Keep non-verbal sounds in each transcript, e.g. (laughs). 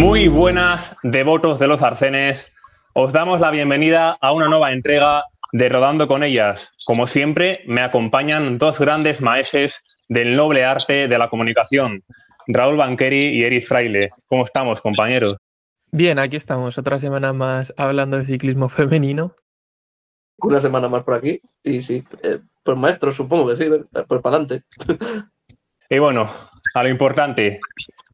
Muy buenas, devotos de los arcenes. Os damos la bienvenida a una nueva entrega de Rodando con ellas. Como siempre, me acompañan dos grandes maestros del noble arte de la comunicación, Raúl Banqueri y Eric Fraile. ¿Cómo estamos, compañeros? Bien, aquí estamos, otra semana más hablando de ciclismo femenino. Una semana más por aquí, y sí, eh, pues maestro, supongo que sí, pues para adelante. Y bueno, a lo importante,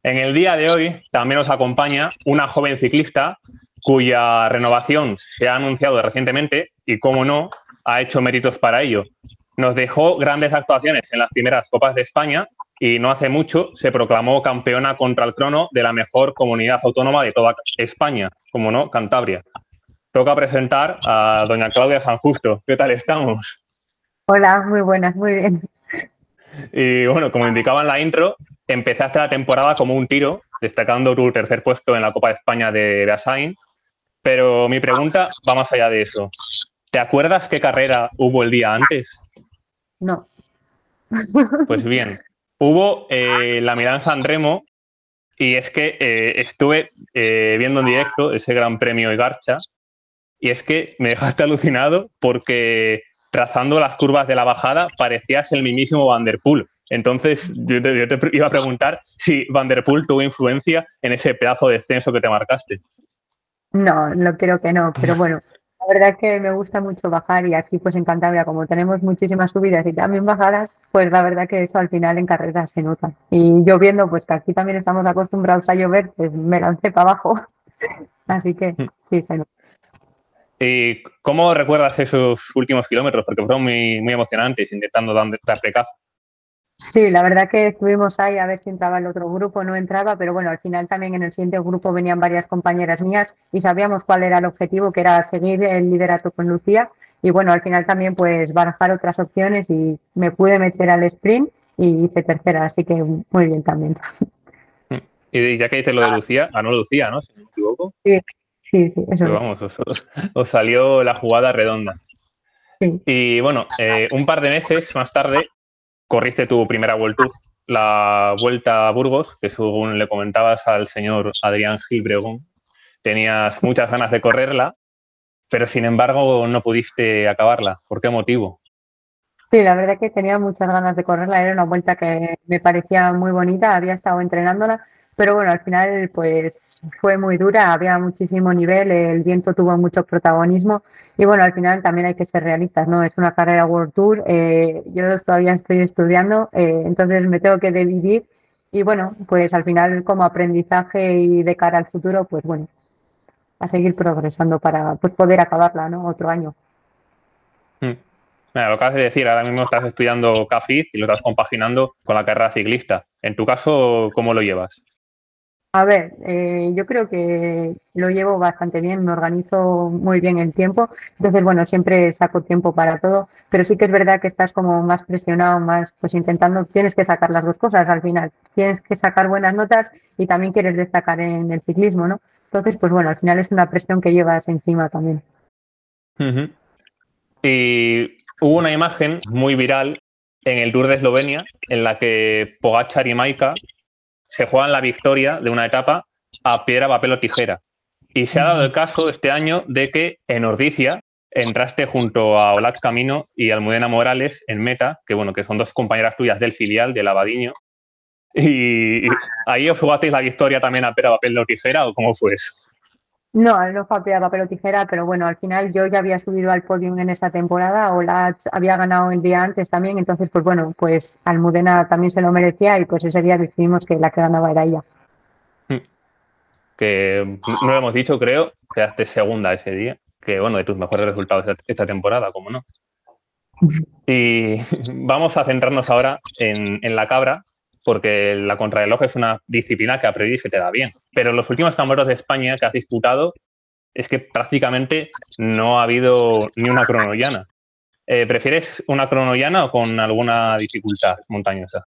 en el día de hoy también nos acompaña una joven ciclista cuya renovación se ha anunciado recientemente y, como no, ha hecho méritos para ello. Nos dejó grandes actuaciones en las primeras Copas de España y no hace mucho se proclamó campeona contra el crono de la mejor comunidad autónoma de toda España, como no, Cantabria. Toca presentar a doña Claudia San Justo. ¿Qué tal estamos? Hola, muy buenas, muy bien. Y bueno, como indicaba en la intro, empezaste la temporada como un tiro, destacando tu tercer puesto en la Copa de España de, de Asain. Pero mi pregunta va más allá de eso. ¿Te acuerdas qué carrera hubo el día antes? No. (laughs) Pues bien, hubo eh, la Milán San Remo y es que eh, estuve eh, viendo en directo ese Gran Premio Igarcha y es que me dejaste (laughs) alucinado porque trazando las curvas de la bajada parecías el mismísimo Van Der Poel. Entonces, yo te, yo te iba a preguntar si Van Der Poel tuvo influencia en ese pedazo de descenso que te marcaste. No, no creo que no, pero bueno, la verdad es que me gusta mucho bajar y aquí pues en Cantabria como tenemos muchísimas subidas y también bajadas, pues la verdad que eso al final en carreras se nota. Y lloviendo, pues que aquí también estamos acostumbrados a llover, pues me lancé para abajo. (laughs) Así que sí, se nota. ¿Y cómo recuerdas esos últimos kilómetros? Porque fueron muy, muy emocionantes intentando darte caza. Sí, la verdad que estuvimos ahí a ver si entraba el otro grupo, no entraba, pero bueno, al final también en el siguiente grupo venían varias compañeras mías y sabíamos cuál era el objetivo, que era seguir el liderato con Lucía y bueno, al final también pues barajar otras opciones y me pude meter al sprint y hice tercera, así que muy bien también. (laughs) Y ya que dices lo de Lucía, ganó Lucía, ¿no? Si no me equivoco. Sí, sí, eso Pero es. vamos, os, os- os salió la jugada redonda. Sí. Y bueno, eh, un par de meses más tarde corriste tu primera World Tour, la Vuelta a Burgos, que según le comentabas al señor Adrián Gil Bregón, tenías muchas ganas de correrla, pero sin embargo no pudiste acabarla. ¿Por qué motivo? Sí, la verdad que tenía muchas ganas de correrla, era una vuelta que me parecía muy bonita, había estado entrenándola, pero bueno, al final pues fue muy dura, había muchísimo nivel, el viento tuvo mucho protagonismo y bueno, al final también hay que ser realistas, ¿no? Es una carrera World Tour, eh, yo todavía estoy estudiando, eh, entonces me tengo que dividir y bueno, pues al final como aprendizaje y de cara al futuro, pues bueno, a seguir progresando para pues, poder acabarla, ¿no? Otro año. Hmm. Mira, lo acabas de decir, ahora mismo estás estudiando CAFID y lo estás compaginando con la carrera ciclista. En tu caso, ¿cómo lo llevas? A ver, eh, yo creo que lo llevo bastante bien, me organizo muy bien el tiempo, entonces bueno, siempre saco tiempo para todo, pero sí que es verdad que estás como más presionado, más pues intentando, tienes que sacar las dos cosas al final, tienes que sacar buenas notas y también quieres destacar en el ciclismo, ¿no? Entonces, pues bueno, al final es una presión que llevas encima también. Y hubo una imagen muy viral en el Tour de Eslovenia en la que Pogachar y Maika se juegan la victoria de una etapa a piedra, papel o tijera. Y se ha dado el caso este año de que en Ordicia entraste junto a Olat Camino y Almudena Morales en meta, que bueno, que son dos compañeras tuyas del filial, del Abadiño. Y ahí os jugasteis la victoria también a piedra, papel o tijera, o cómo fue eso? No, no fue a piedra, papel o tijera, pero bueno, al final yo ya había subido al podium en esa temporada, Olat había ganado el día antes también, entonces pues bueno, pues Almudena también se lo merecía y pues ese día decidimos que la que ganaba era ella. que no lo hemos dicho, creo, quedaste segunda ese día, que bueno, de tus mejores resultados esta- esta temporada, como no. (laughs) Y (laughs) vamos a centrarnos ahora en, en la cabra, porque la contrarreloj es una disciplina que a priori se te da bien. Pero los últimos campeonatos de España que has disputado, es que prácticamente no ha habido ni una cronollana. Eh, ¿Prefieres una cronollana o con alguna dificultad montañosa?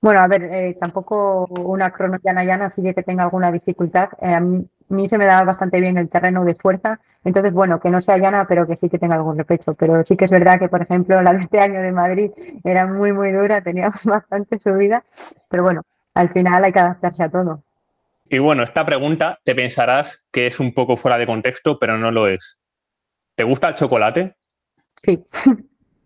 Bueno, a ver, eh, tampoco una crono llana sí que tenga alguna dificultad. Eh, a mí se me da bastante bien el terreno de fuerza, entonces bueno, que no sea llana, pero que sí que tenga algún repecho. Pero sí que es verdad que, por ejemplo, la de este año de Madrid era muy, muy dura, (laughs) teníamos bastante subida, pero bueno, al final hay que adaptarse a todo. Y bueno, esta pregunta te pensarás que es un poco fuera de contexto, pero no lo es. ¿Te gusta el chocolate? Sí.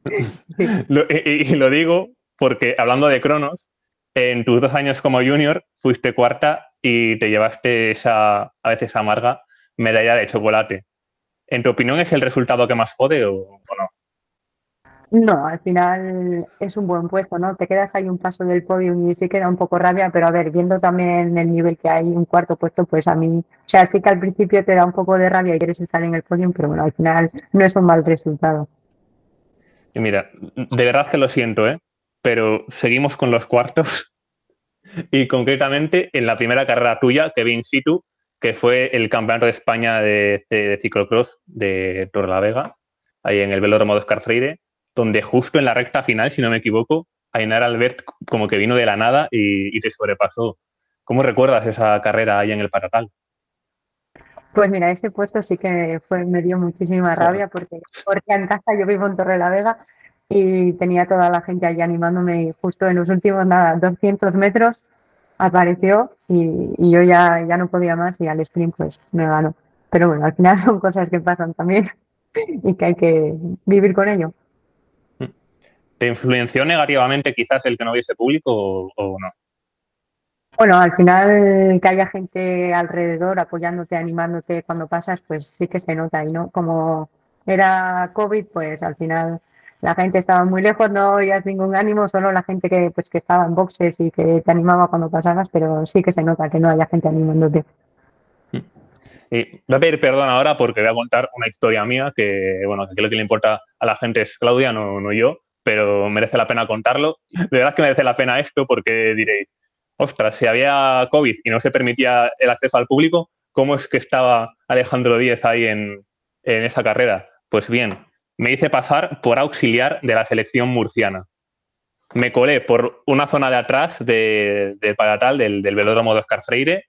(laughs) Lo- y, y lo digo porque, hablando de Cronos, en tus dos años como junior fuiste cuarta y te llevaste esa, a veces amarga, medalla de chocolate. ¿En tu opinión es el resultado que más jode o, o no? No, al final es un buen puesto, ¿no? Te quedas ahí un paso del podium y sí que da un poco rabia, pero a ver, viendo también el nivel que hay, un cuarto puesto, pues a mí, o sea, sí que al principio te da un poco de rabia y quieres estar en el podium, pero bueno, al final no es un mal resultado. Y mira, de verdad que lo siento, ¿eh? pero seguimos con los cuartos (laughs) y concretamente en la primera carrera tuya que vi in situ, que fue el Campeonato de España de, de, de ciclocross de Torrelavega, ahí en el velódromo de Oscar Freire, donde justo en la recta final, si no me equivoco, Ainara Albert como que vino de la nada y, y te sobrepasó. ¿Cómo recuerdas esa carrera ahí en el Paratal? Pues mira, ese puesto sí que fue, me dio muchísima rabia porque, porque en casa yo vivo en Torrelavega y tenía toda la gente allí animándome y justo en los últimos, nada, 200 metros apareció y, y yo ya, ya no podía más y al sprint pues me ganó. Pero bueno, al final (laughs) son cosas que pasan también y que hay que vivir con ello. ¿Te influenció negativamente quizás el que no hubiese público o, o no? Bueno, al final que haya gente alrededor apoyándote, animándote cuando pasas, pues sí que se nota. Y no, como era COVID, pues al final la gente estaba muy lejos, no oías ningún ánimo, solo la gente que pues que estaba en boxes y que te animaba cuando pasabas, pero sí que se nota que no haya gente animándote. Y voy a pedir perdón ahora porque voy a contar una historia mía que, bueno, que lo que le importa a la gente es Claudia, no, no yo, pero merece la pena contarlo. De verdad que merece la pena esto porque diréis, ostras, si había COVID y no se permitía el acceso al público, ¿cómo es que estaba Alejandro Díez ahí en, en esa carrera? Pues bien, me hice pasar por auxiliar de la selección murciana. Me colé por una zona de atrás de, del Paratal, del, del velódromo de Oscar Freire,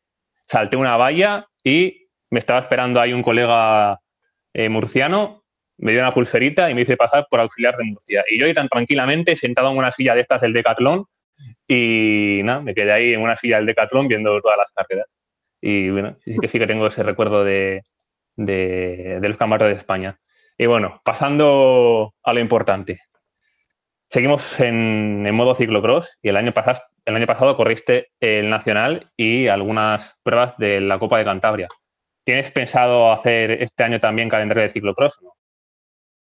salté una valla y me estaba esperando ahí un colega eh, murciano, me dio una pulserita y me hice pasar por auxiliar de Murcia. Y yo ahí tan tranquilamente, sentado en una silla de estas del Decathlon, y nada, me quedé ahí en una silla del Decathlon viendo todas las carreras. Y bueno, sí que sí que tengo ese recuerdo de, de, de los campeonatos de España. Y bueno, pasando a lo importante. Seguimos en, modo ciclocross y el año, pasado, el año pasado corriste el Nacional y algunas pruebas de la Copa de Cantabria. ¿Tienes pensado hacer este año también calendario de ciclocross?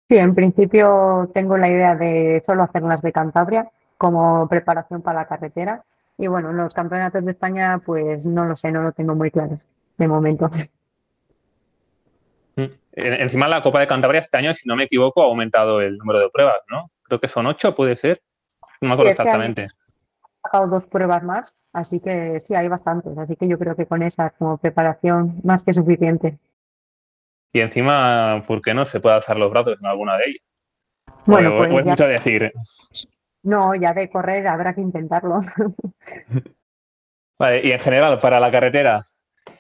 Sí, en principio tengo la idea de solo hacer las de Cantabria como preparación para la carretera. Y bueno, los campeonatos de España, pues no lo sé, no lo tengo muy claro de momento. Encima la Copa de Cantabria este año, si no me equivoco, ha aumentado el número de pruebas, ¿no? Creo que son ocho, puede ser. No me acuerdo sí, exactamente. Sacado dos pruebas más, así que sí, hay bastantes. Así que yo creo que con esas como preparación más que suficiente. Y encima, ¿por qué no se puede alzar los brazos en alguna de ellas? Bueno, o, pues o es ya- mucho decir. No, ya de correr habrá que intentarlo. (laughs) Vale, y en general, para la carretera,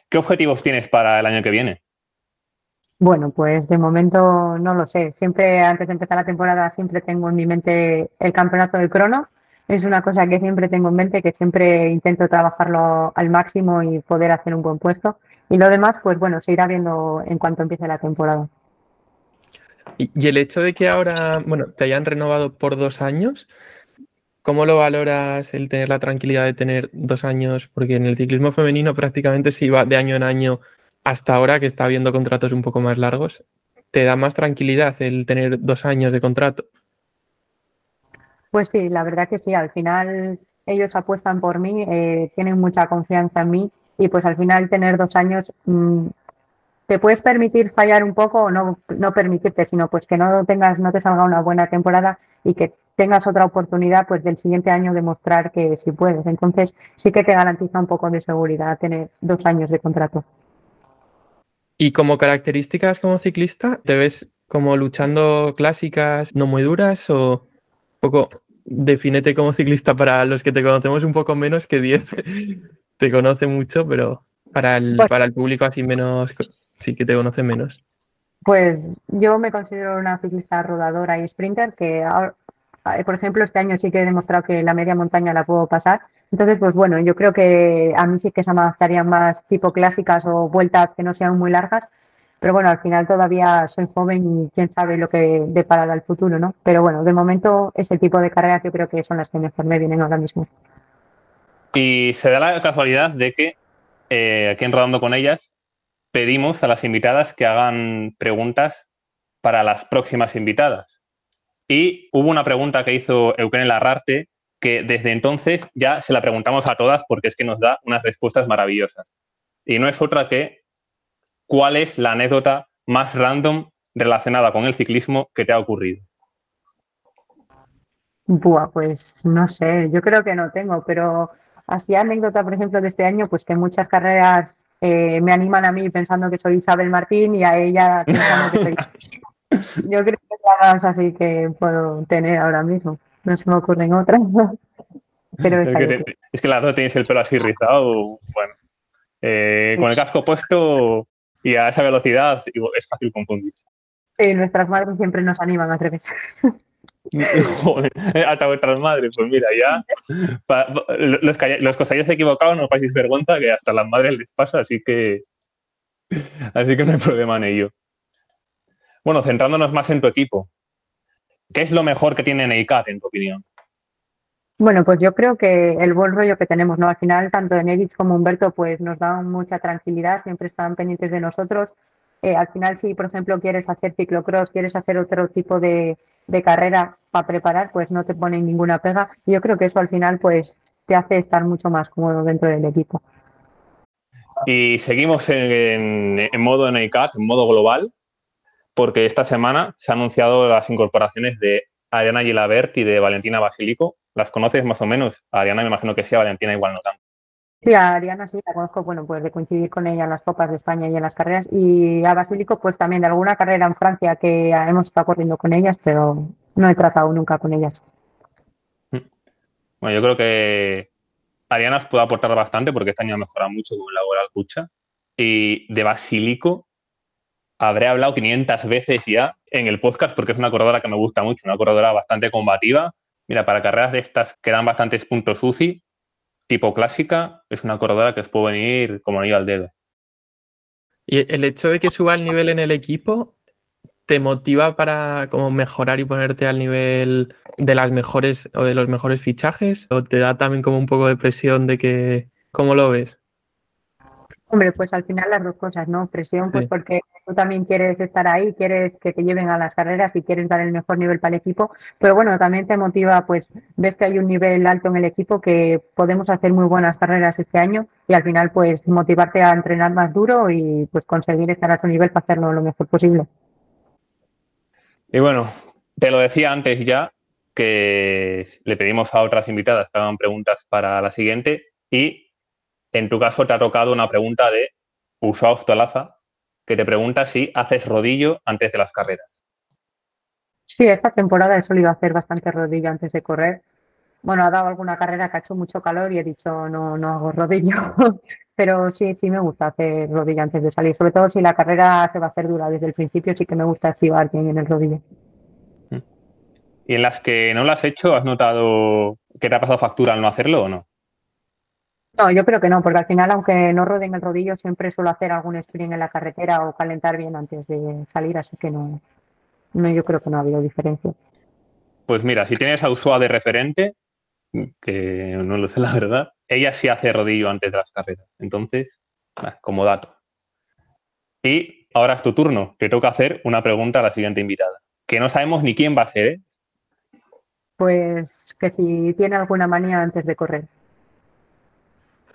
¿qué objetivos tienes para el año que viene? Bueno, pues de momento no lo sé. Siempre antes de empezar la temporada siempre tengo en mi mente el campeonato del crono. Es una cosa que siempre tengo en mente, que siempre intento trabajarlo al máximo y poder hacer un buen puesto. Y lo demás, pues bueno, se irá viendo en cuanto empiece la temporada. Y, el hecho de que ahora, bueno, te hayan renovado por dos años, ¿cómo lo valoras el tener la tranquilidad de tener dos años? Porque en el ciclismo femenino prácticamente se va de año en año hasta ahora que está habiendo contratos un poco más largos. ¿Te da más tranquilidad el tener dos años de contrato? Pues sí, la verdad que sí, al final ellos apuestan por mí, eh, tienen mucha confianza en mí y pues al final tener dos años mmm, te puedes permitir fallar un poco o no, no permitirte, sino pues que no tengas, no te salga una buena temporada y que tengas otra oportunidad pues del siguiente año demostrar que sí puedes. Entonces sí que te garantiza un poco de seguridad tener dos años de contrato. Y como características como ciclista, ¿te ves como luchando clásicas no muy duras o un poco defínete como ciclista para los que te conocemos un poco menos que 10 (laughs) te conoce mucho, pero para el, Pues- para el público así menos, sí que te conoce menos. Pues yo me considero una ciclista rodadora y sprinter que ahora, eh, por ejemplo, este año sí que he demostrado que la media montaña la puedo pasar, Entonces, pues bueno, yo creo que a mí sí que se me adaptarían más tipo clásicas o vueltas que no sean muy largas, pero bueno, al final todavía soy joven y quién sabe lo que deparará el futuro, ¿no? Pero bueno, de momento ese tipo de carreras yo creo que son las que mejor me vienen ahora mismo. Y se da la casualidad de que eh, aquí en Rodando con ellas pedimos a las invitadas que hagan preguntas para las próximas invitadas. Y hubo una pregunta que hizo Eukene Larrarte que desde entonces ya se la preguntamos a todas porque es que nos da unas respuestas maravillosas. Y no es otra que cuál es la anécdota más random relacionada con el ciclismo que te ha ocurrido. Buah, pues no sé, yo creo que no tengo, pero así anécdota, por ejemplo, de este año, pues que muchas carreras eh, me animan a mí pensando que soy Isabel Martín y a ella pensando que soy... (laughs) yo creo que es la más así que puedo tener ahora mismo no se me ocurren otras. (laughs) Pero es, que es, que las dos tenéis el pelo así rizado. Bueno, eh, con el casco puesto y a esa velocidad es fácil confundir. Sí, nuestras madres siempre nos animan a revés. (laughs) Joder, hasta vuestras madres, pues mira, ya los, que, los que os hayáis equivocado no paséis vergüenza que hasta las madres les pasa, así que así que no hay problema en ello. Bueno, centrándonos más en tu equipo, ¿Qué es lo mejor que tiene Neicat, en tu opinión? Bueno, pues yo creo que el buen rollo que tenemos, ¿no? Al final, tanto Enedich como Humberto, pues nos dan mucha tranquilidad, siempre están pendientes de nosotros. Eh, al final, si por ejemplo quieres hacer ciclocross, quieres hacer otro tipo de, carrera para preparar, pues no te ponen ninguna pega. yo creo que eso al final, pues te hace estar mucho más cómodo dentro del equipo. Y seguimos en, en modo NICAT, en modo global porque esta semana se han anunciado las incorporaciones de Ariana Gilabert y de Valentina Basilico. ¿Las conoces más o menos? A Ariana me imagino que sí, a Valentina igual no tanto. Sí, a Ariana sí, la conozco, bueno, pues de coincidir con ella en las Copas de España y en las carreras. Y a Basilico, pues también de alguna carrera en Francia que hemos estado corriendo con ellas, pero no he tratado nunca con ellas. Mm. Bueno, yo creo que Ariana os puede aportar bastante porque este año ha mejorado mucho con la Laboral Cucha. Y de Basilico, habré hablado 500 veces ya en el podcast porque es una corredora que me gusta mucho, una corredora bastante combativa. Mira, para carreras de estas que dan bastantes puntos UCI, tipo clásica, es una corredora que os puede venir como anillo al dedo. Y el hecho de que suba el nivel en el equipo te motiva para como mejorar y ponerte al nivel de las mejores o de los mejores fichajes o te da también como un poco de presión de que ¿cómo lo ves? Hombre, pues al final las dos cosas, ¿no? Presión, pues porque tú también quieres estar ahí, quieres que te lleven a las carreras y quieres dar el mejor nivel para el equipo, pero bueno, también te motiva, pues ves que hay un nivel alto en el equipo, que podemos hacer muy buenas carreras este año y al final pues motivarte a entrenar más duro y pues conseguir estar a su nivel para hacerlo lo mejor posible. Y bueno, te lo decía antes ya, que le pedimos a otras invitadas que hagan preguntas para la siguiente y en tu caso te ha tocado una pregunta de Usao Tolaza, que te pregunta si haces rodillo antes de las carreras. Sí, esta temporada he solido hacer bastante rodillo antes de correr. Bueno, ha dado alguna carrera que ha hecho mucho calor y he dicho no, no hago rodillo. (laughs) Pero sí, sí me gusta hacer rodillo antes de salir. Sobre todo si la carrera se va a hacer dura desde el principio, sí que me gusta activar bien en el rodillo. ¿Y en las que no lo has hecho, has notado que te ha pasado factura al no hacerlo o no? No, yo creo que no, porque al final, aunque no rode en el rodillo, siempre suelo hacer algún sprint en la carretera o calentar bien antes de salir, así que no, no yo creo que no ha habido diferencia. Pues mira, si tienes a Usua de referente, que no lo sé la verdad, ella sí hace rodillo antes de las carreras. Entonces, como dato. Y ahora es tu turno. Te toca hacer una pregunta a la siguiente invitada, que no sabemos ni quién va a hacer, ¿eh? Pues que si tiene alguna manía antes de correr.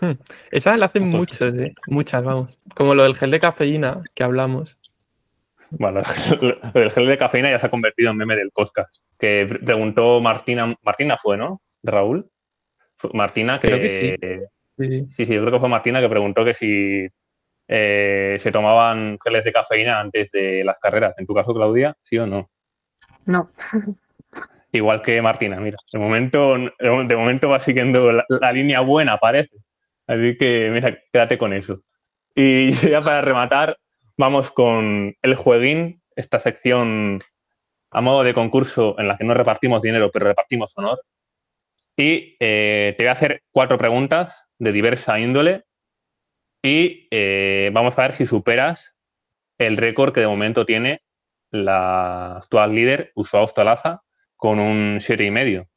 Hmm. Esa la hacen muchos, ¿eh? muchas, vamos. Como lo del gel de cafeína que hablamos. Bueno, (laughs) el gel de cafeína ya se ha convertido en meme del podcast. Que preguntó Martina, Martina fue, ¿no? Raúl. Martina que, creo que sí. sí. sí. yo creo que fue Martina que preguntó que si eh, se tomaban geles de cafeína antes de las carreras. En tu caso, Claudia, ¿sí o no? No. Igual que Martina, mira, de momento, de momento va siguiendo la línea buena, parece. Así que, mira, quédate con eso. Y (laughs) ya para rematar, vamos con el jueguín, esta sección a modo de concurso en la que no repartimos dinero, pero repartimos honor. Y eh, te voy a hacer cuatro preguntas de diversa índole y eh, vamos a ver si superas el récord que de momento tiene la actual líder, Usua Ostolaza, con un 7,5.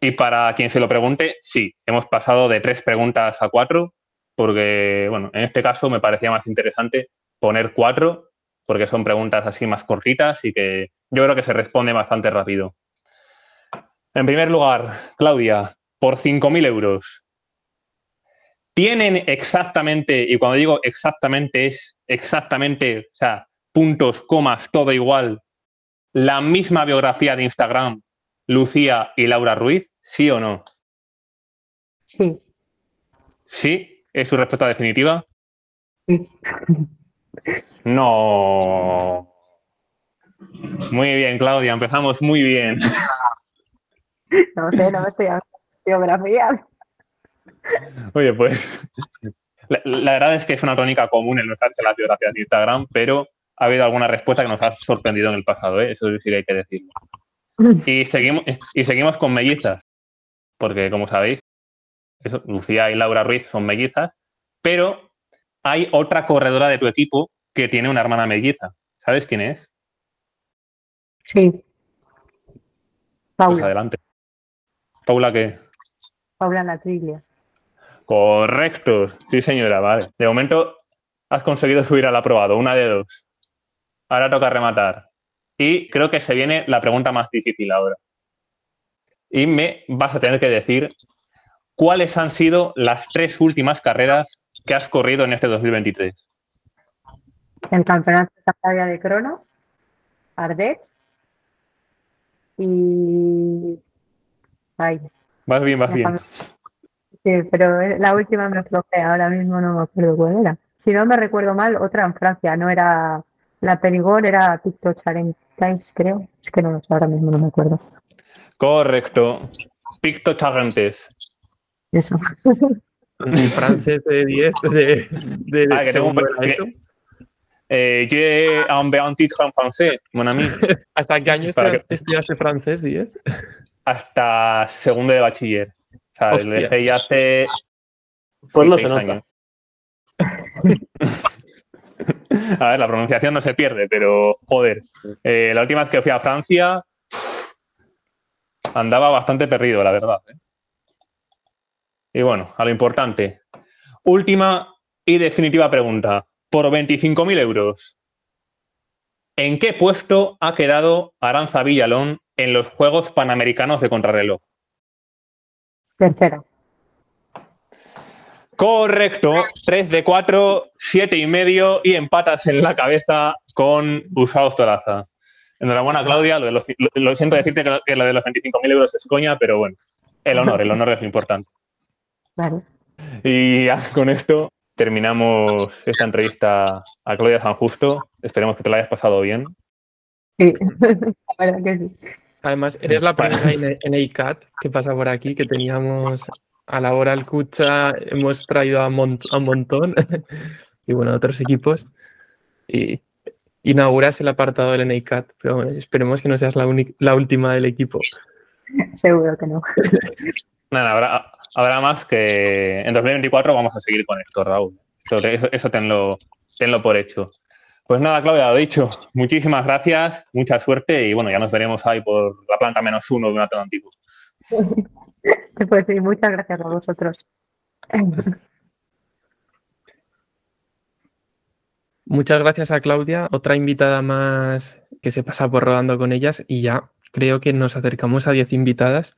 Y para quien se lo pregunte, sí, hemos pasado de tres preguntas a cuatro, porque, bueno, en este caso me parecía más interesante poner cuatro, porque son preguntas así más cortitas y que yo creo que se responde bastante rápido. En primer lugar, Claudia, por 5.000 euros, ¿tienen exactamente, y cuando digo exactamente es exactamente, o sea, puntos, comas, todo igual, la misma biografía de Instagram, Lucía y Laura Ruiz? ¿Sí o no? Sí. ¿Sí? ¿Es su respuesta definitiva? sí. No. Muy bien, Claudia, empezamos muy bien. No sé, no me estoy de biografías. Oye, pues la, la verdad es que es una tónica común el no usarse las biografías de Instagram, pero ha habido alguna respuesta que nos ha sorprendido en el pasado, ¿eh? eso sí que hay que decirlo. Y seguimos, y seguimos con mellizas, porque como sabéis, eso, Lucía y Laura Ruiz son mellizas, pero hay otra corredora de tu equipo que tiene una hermana melliza. ¿Sabes quién es? Sí. Pues Paula, adelante. Paula, ¿qué? Paula Natriglia. Correcto, sí señora, vale. De momento has conseguido subir al aprobado, una de dos. Ahora toca rematar. Y creo que se viene la pregunta más difícil ahora. Y me vas a tener que decir cuáles han sido las tres últimas carreras que has corrido en este 2023. El campeonato de Cantabria de crono, Ardech y... Ay, Vas bien, vas bien. Sí, pero la última me flojé, ahora mismo no me acuerdo cuál era. Si no me recuerdo mal, otra en Francia, no era la Perigord, era Picto Charentais, creo. Es que no lo sé, ahora mismo no me acuerdo. Correcto. Picto Charentes. Eso. (laughs) Un francés de 10 de, de Ah, que tengo un. Eh, j'ai un bien titre en français, mon ami. (laughs) ¿Hasta qué año estudiaste francés, 10? Hasta segundo de bachiller. O sea, lo Hostia. dejé ya hace Pues no se nota. (laughs) (laughs) A ver, la pronunciación no se pierde, pero joder. eh, la última vez que fui a Francia andaba bastante perdido, la verdad. ¿eh? Y bueno, a lo importante. Última y definitiva pregunta. Por 25.000 euros, ¿en qué puesto ha quedado Aranza Villalón en los Juegos Panamericanos de Contrarreloj? Tercera. Correcto, 3 de 4, 7 y medio y empatas en la cabeza con Usao Tolaza. Enhorabuena, Claudia. Lo, de los- lo- lo siento decirte que lo, que lo de los 25.000 euros es coña, pero bueno, el honor, el honor es lo importante. Vale. Y ya con esto terminamos esta entrevista a Claudia San Justo. Esperemos que te la hayas pasado bien. Sí, (laughs) la verdad que sí. Además, eres la primera en, en ACAT que pasa por aquí, que teníamos a la hora al Cucha, hemos traído a, mon- a un montón (laughs) y bueno, a otros equipos. Y inauguras el apartado del NACAT, pero bueno, esperemos que no seas la, única- la última del equipo. (laughs) Seguro que no. (laughs) Nada, habrá, habrá más que en 2024 vamos a seguir con esto, Raúl. Eso, eso- eso tenlo, tenlo por hecho. Pues nada, Claudia, lo dicho. Muchísimas gracias, mucha suerte y bueno, ya nos veremos ahí por la planta menos uno de un Atlántico. (laughs) Pues sí, muchas gracias a vosotros. Muchas gracias a Claudia, otra invitada más que se pasa por rodando con ellas y ya creo que nos acercamos a 10 invitadas.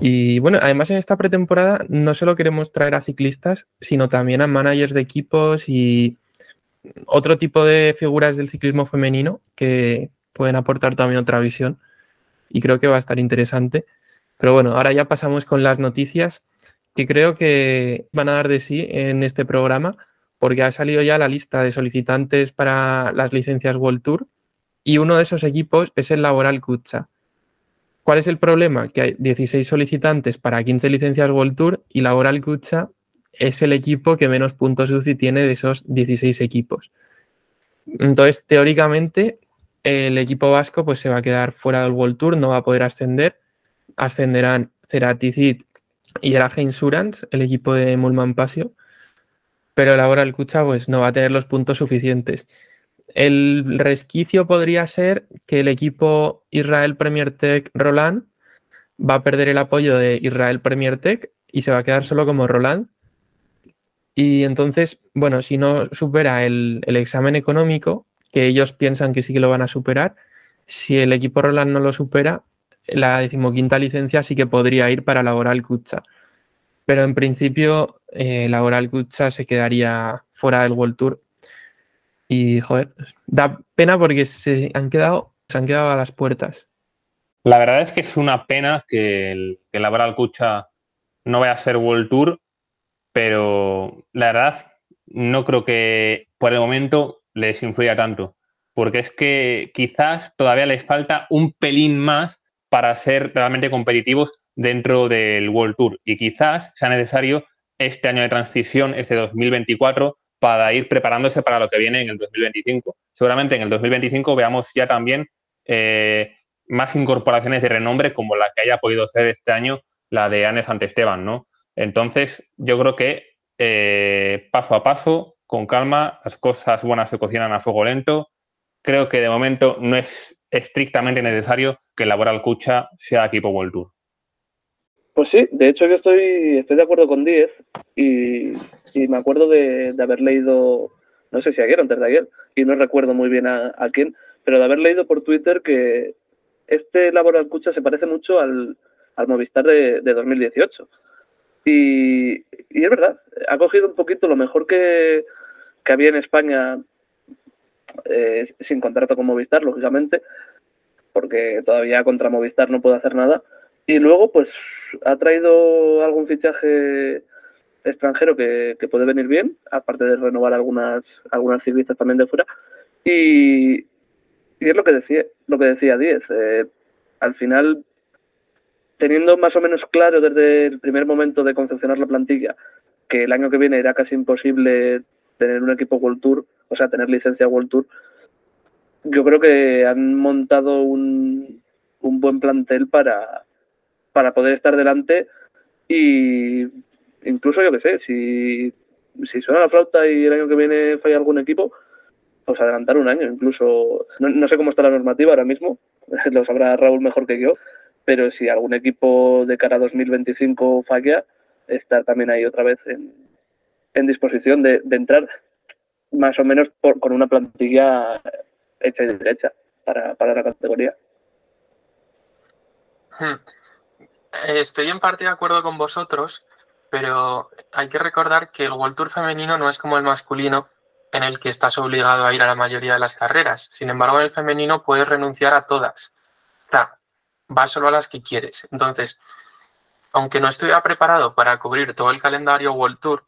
Y bueno, además en esta pretemporada no solo queremos traer a ciclistas, sino también a managers de equipos y otro tipo de figuras del ciclismo femenino que pueden aportar también otra visión y creo que va a estar interesante. Pero bueno, ahora ya pasamos con las noticias que creo que van a dar de sí en este programa porque ha salido ya la lista de solicitantes para las licencias World Tour y uno de esos equipos es el Laboral Kutsa. ¿Cuál es el problema? Que hay 16 solicitantes para 15 licencias World Tour y Laboral Kutsa es el equipo que menos puntos UCI tiene de esos 16 equipos. Entonces, teóricamente, el equipo vasco pues, se va a quedar fuera del World Tour, no va a poder ascender. Ascenderán Ceratizid y Eraje Insurance, el equipo de Mulman Pasio, pero Laboral Cucha pues no va a tener los puntos suficientes. El resquicio podría ser que el equipo Israel Premier Tech Roland va a perder el apoyo de Israel Premier Tech y se va a quedar solo como Roland. Y entonces, bueno, si no supera el, el examen económico, que ellos piensan que sí que lo van a superar, si el equipo Roland no lo supera, la decimoquinta licencia sí que podría ir para Laboral Kutsa. Pero en principio, eh, Laboral Kutsa se quedaría fuera del World Tour. Y, joder, da pena porque se han quedado, se han quedado a las puertas. La verdad es que es una pena que el, que Laboral no vaya a ser World Tour, pero la verdad no creo que por el momento les influya tanto, porque es que quizás todavía les falta un pelín más para ser realmente competitivos dentro del World Tour. Y quizás sea necesario este año de transición, este 2024, para ir preparándose para lo que viene en el 2025. Seguramente en el 2025 veamos ya también eh, más incorporaciones de renombre como la que haya podido ser este año la de Anne Esteban, ¿no? Entonces, yo creo que eh, paso a paso, con calma, las cosas buenas se cocinan a fuego lento. Creo que de momento no es estrictamente necesario que el Laboral Cucha sea equipo World Tour. Pues sí, de hecho yo estoy, estoy de acuerdo con 10 y, me acuerdo de, haber leído, no sé si ayer o antes de ayer, y no recuerdo muy bien a, quién, pero de haber leído por Twitter que este Laboral Cucha se parece mucho al, Movistar de, 2018. Y, y, es verdad, ha cogido un poquito lo mejor que, que había en España eh, sin contrato con Movistar, lógicamente, porque todavía contra Movistar no puede hacer nada. Y luego, pues, ha traído algún fichaje extranjero que, puede venir bien, aparte de renovar algunas, algunas ciclistas también de fuera. Y, es lo que decía, lo que decía Díez. Eh, al final, teniendo más o menos claro desde el primer momento de concepcionar la plantilla que el año que viene era casi imposible tener un equipo World Tour, o sea, tener licencia World Tour, yo creo que han montado un, un buen plantel para, para poder estar delante y incluso yo que sé, si, si suena la flauta y el año que viene falla algún equipo, pues adelantar un año, incluso, no, sé cómo está la normativa ahora mismo, (laughs) lo sabrá Raúl mejor que yo, pero si algún equipo de cara a 2025 falla, estar también ahí otra vez en, en disposición de, entrar más o menos con una plantilla hecha y derecha para, la categoría. Hmm. Estoy en parte de acuerdo con vosotros, pero hay que recordar que el World Tour femenino no es como el masculino, en el que estás obligado a ir a la mayoría de las carreras. Sin embargo, en el femenino puedes renunciar a todas. O sea, vas solo a las que quieres. Entonces, aunque no estuviera preparado para cubrir todo el calendario World Tour,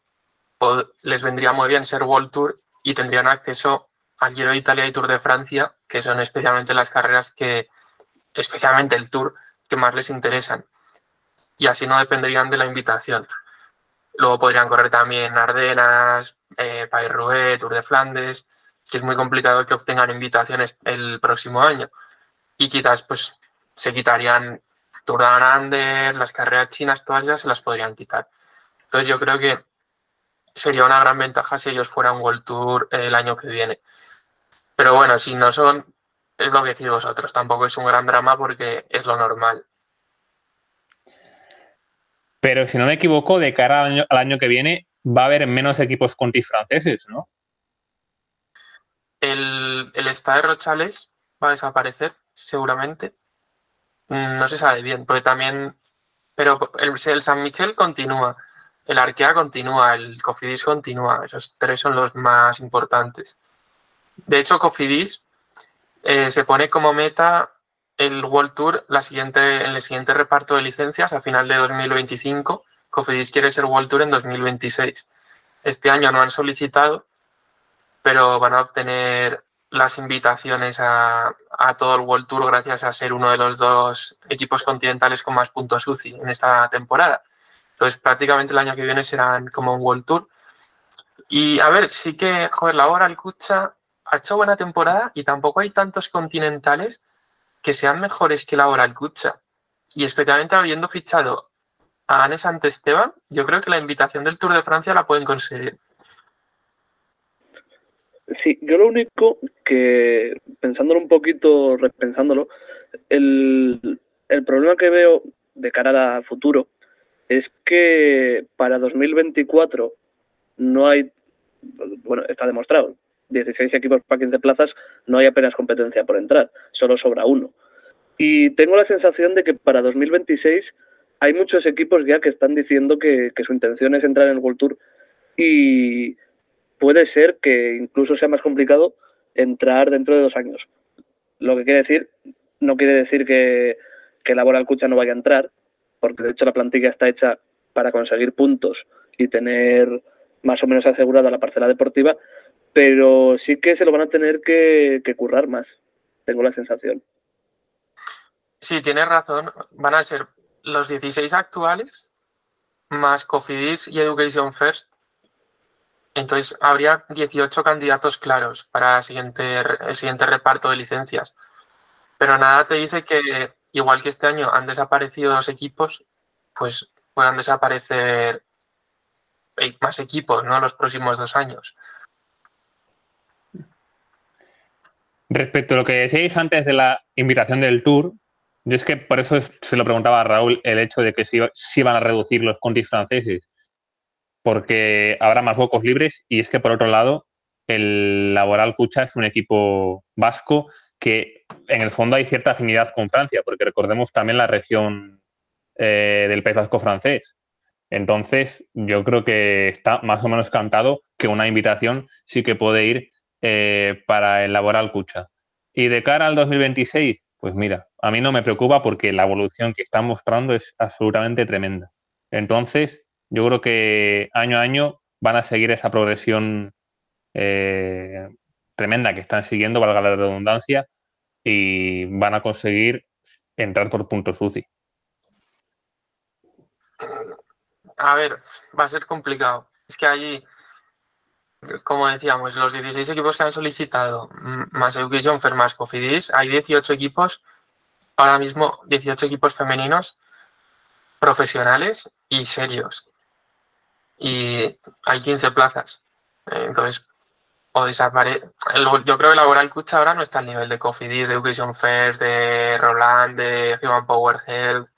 les vendría muy bien ser World Tour y tendrían acceso al Giro de Italia y Tour de Francia, que son especialmente las carreras que, especialmente el Tour, que más les interesan. Y así no dependerían de la invitación. Luego podrían correr también Ardenas, eh, Paris-Roubaix, Tour de Flandes, que es muy complicado que obtengan invitaciones el próximo año. Y quizás pues se quitarían Tour de Anander, las carreras chinas, todas ellas se las podrían quitar. Entonces yo creo que sería una gran ventaja si ellos fueran World Tour el año que viene. Pero bueno, si no son, es lo que decís vosotros, tampoco es un gran drama porque es lo normal. Pero si no me equivoco, de cara al año, que viene va a haber menos equipos conti franceses, ¿no? El, el Stade Rochales va a desaparecer, seguramente. Mm, no se sabe bien, porque también. Pero el, el San Michel continúa el Arkea continúa, el Cofidis continúa, esos tres son los más importantes. De hecho, Cofidis eh, se pone como meta el World Tour la siguiente, en el siguiente reparto de licencias a final de 2025. Cofidis quiere ser World Tour en 2026. Este año no han solicitado, pero van a obtener las invitaciones a, todo el World Tour gracias a ser uno de los dos equipos continentales con más puntos UCI en esta temporada. Entonces, prácticamente el año que viene serán como un World Tour. Y a ver, sí que, joder, la hora el Kucha ha hecho buena temporada y tampoco hay tantos continentales que sean mejores que la Kucha. Y especialmente habiendo fichado a Anes Esteban, yo creo que la invitación del Tour de Francia la pueden conseguir. Sí, yo lo único que, pensándolo un poquito, repensándolo, el, el problema que veo de cara a futuro es que para 2024 no hay, bueno, está demostrado, 16 equipos para 15 plazas, no hay apenas competencia por entrar, solo sobra uno. Y tengo la sensación de que para 2026 hay muchos equipos ya que están diciendo que, su intención es entrar en el World Tour y puede ser que incluso sea más complicado entrar dentro de dos años. Lo que quiere decir, no quiere decir que, que Laboral Cucha no vaya a entrar, porque de hecho la plantilla está hecha para conseguir puntos y tener más o menos asegurada la parcela deportiva, pero sí que se lo van a tener que currar más, tengo la sensación. Sí, tienes razón. Van a ser los 16 actuales más Cofidis y Education First. Entonces habría 18 candidatos claros para el siguiente, el siguiente reparto de licencias. Pero nada te dice que, igual que este año han desaparecido dos equipos, pues puedan desaparecer más equipos, ¿no? Los próximos dos años. Respecto a lo que decíais antes de la invitación del Tour, yo es que por eso se lo preguntaba a Raúl el hecho de que si, van a reducir los contis franceses, porque habrá más huecos libres y es que por otro lado el Laboral Cucha es un equipo vasco que en el fondo hay cierta afinidad con Francia, porque recordemos también la región eh, del País Vasco francés. Entonces, yo creo que está más o menos cantado que una invitación sí que puede ir eh, para el Laboral Cucha. Y de cara al 2026, pues mira, a mí no me preocupa porque la evolución que están mostrando es absolutamente tremenda. Entonces, yo creo que año a año van a seguir esa progresión eh, tremenda que están siguiendo, valga la redundancia, y van a conseguir entrar por puntos UCI. A ver, va a ser complicado. Es que allí como decíamos, los 16 equipos que han solicitado, más Education Fair, más Cofidis, hay 18 equipos, ahora mismo 18 equipos femeninos profesionales y serios. Y hay 15 plazas. Entonces, o desaparece. Yo creo que Laboral Cucha ahora no está al nivel de Cofidis, de Education First, de Roland, de Human Power Health,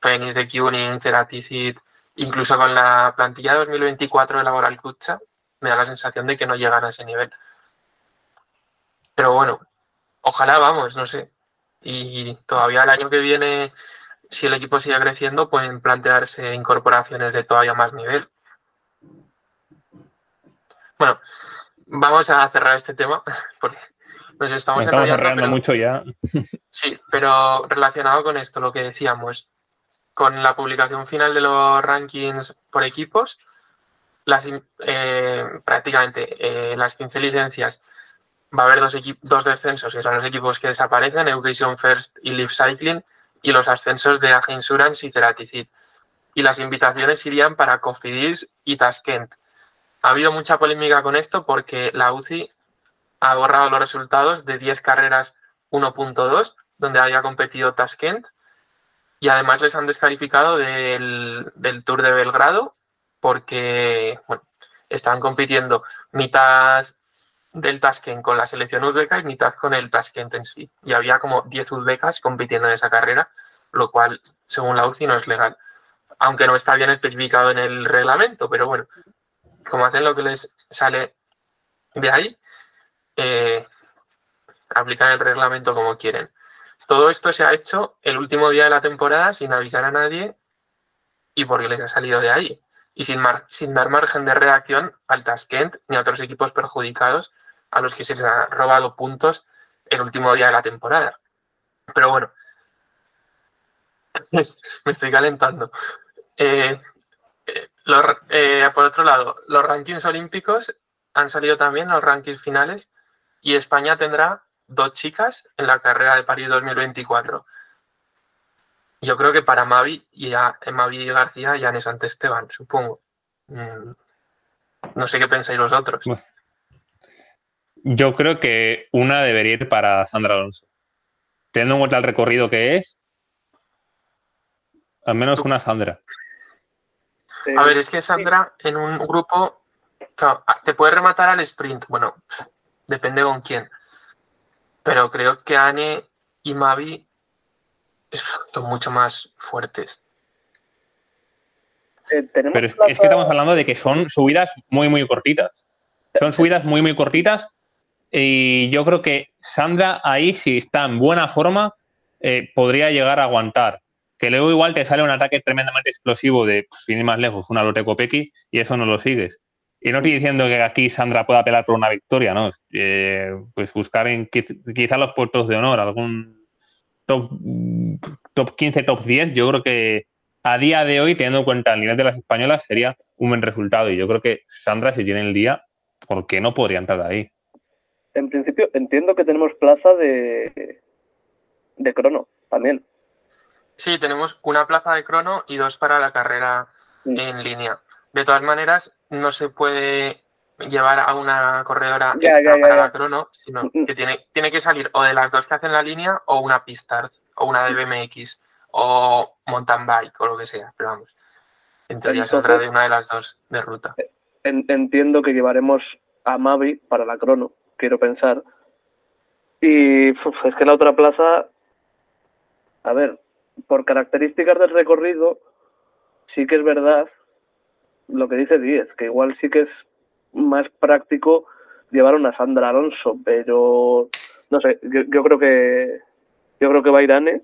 Penis de Cuning, Ceraticid, incluso con la plantilla 2024 de Laboral Cucha me da la sensación de que no llegan a ese nivel. Pero bueno, ojalá vamos, no sé. Y todavía el año que viene, si el equipo sigue creciendo, pueden plantearse incorporaciones de todavía más nivel. Bueno, vamos a cerrar este tema (laughs) porque nos estamos, estamos mucho ya. (laughs) Sí, pero relacionado con esto, lo que decíamos, con la publicación final de los rankings por equipos, las, eh, prácticamente eh, las 15 licencias va a haber dos, dos descensos, que son los equipos que desaparecen, Education First y Live Cycling, y los ascensos de Age Insurance y Ceraticid. Y las invitaciones irían para Cofidis y Taskent. Ha habido mucha polémica con esto porque la UCI ha borrado los resultados de 10 carreras 1.2, donde había competido Taskent, y además les han descalificado del, del Tour de Belgrado porque bueno, estaban compitiendo mitad del Tashkent con la selección uzbeca y mitad con el Tashkent en sí. Y había como 10 uzbecas compitiendo en esa carrera, lo cual, según la UCI, no es legal. Aunque no está bien especificado en el reglamento, pero bueno, como hacen lo que les sale de ahí, eh, aplican el reglamento como quieren. Todo esto se ha hecho el último día de la temporada sin avisar a nadie y porque les ha salido de ahí y sin, sin dar margen de reacción al Tashkent ni a otros equipos perjudicados a los que se les ha robado puntos el último día de la temporada. Pero bueno, (laughs) me estoy calentando. Eh, eh, eh, por otro lado, los rankings olímpicos han salido también, los rankings finales, y España tendrá dos chicas en la carrera de París 2024. Yo creo que para Mavi y a Mavi García y Anes Ante Esteban, supongo. Mm, no sé qué pensáis vosotros. Yo creo que una debería ir para Sandra Alonso. Teniendo en cuenta el recorrido que es, Al menos una Sandra. Eh, A ver, es que Sandra en un grupo claro, te puede rematar al sprint. Bueno, depende con quién. Pero creo que Ane y Mavi son mucho más fuertes. eh, Pero es, es plaza- que estamos hablando de que son subidas muy, muy cortitas. Son subidas muy, muy cortitas. Y yo creo que Sandra ahí, si está en buena forma, eh, podría llegar a aguantar. Que luego igual te sale un ataque tremendamente explosivo de, pues, sin ir más lejos, una Lotte Kopecky y eso no lo sigues. Y no estoy diciendo que aquí Sandra pueda pelear por una victoria, ¿no? Eh, pues buscar en quiz- quizá los puestos de honor, algún top, top 15, top 10, yo creo que a día de hoy, teniendo en cuenta el nivel de las españolas, sería un buen resultado. Y yo creo que Sandra, si tiene el día, ¿por qué no podría entrar ahí? En principio, entiendo que tenemos plaza de, de crono también. Sí, tenemos una plaza de crono y dos para la carrera en línea. De todas maneras, no se puede llevar a una corredora Ya, extra ya, ya, para la crono, sino Mm. que tiene, tiene que salir o de las dos que hacen la línea o una pistard o una de BMX o mountain bike o lo que sea. Pero vamos, en teoría Entonces- saldrá de una de las dos de ruta. En- entiendo que llevaremos a Mavi para la crono, quiero pensar. Y uf, es que la otra plaza, a ver, por características del recorrido, sí que es verdad lo que dice Díez, que igual sí que es más práctico llevar a una Sandra Alonso, pero no sé, yo, yo creo que yo creo que va a ir Ane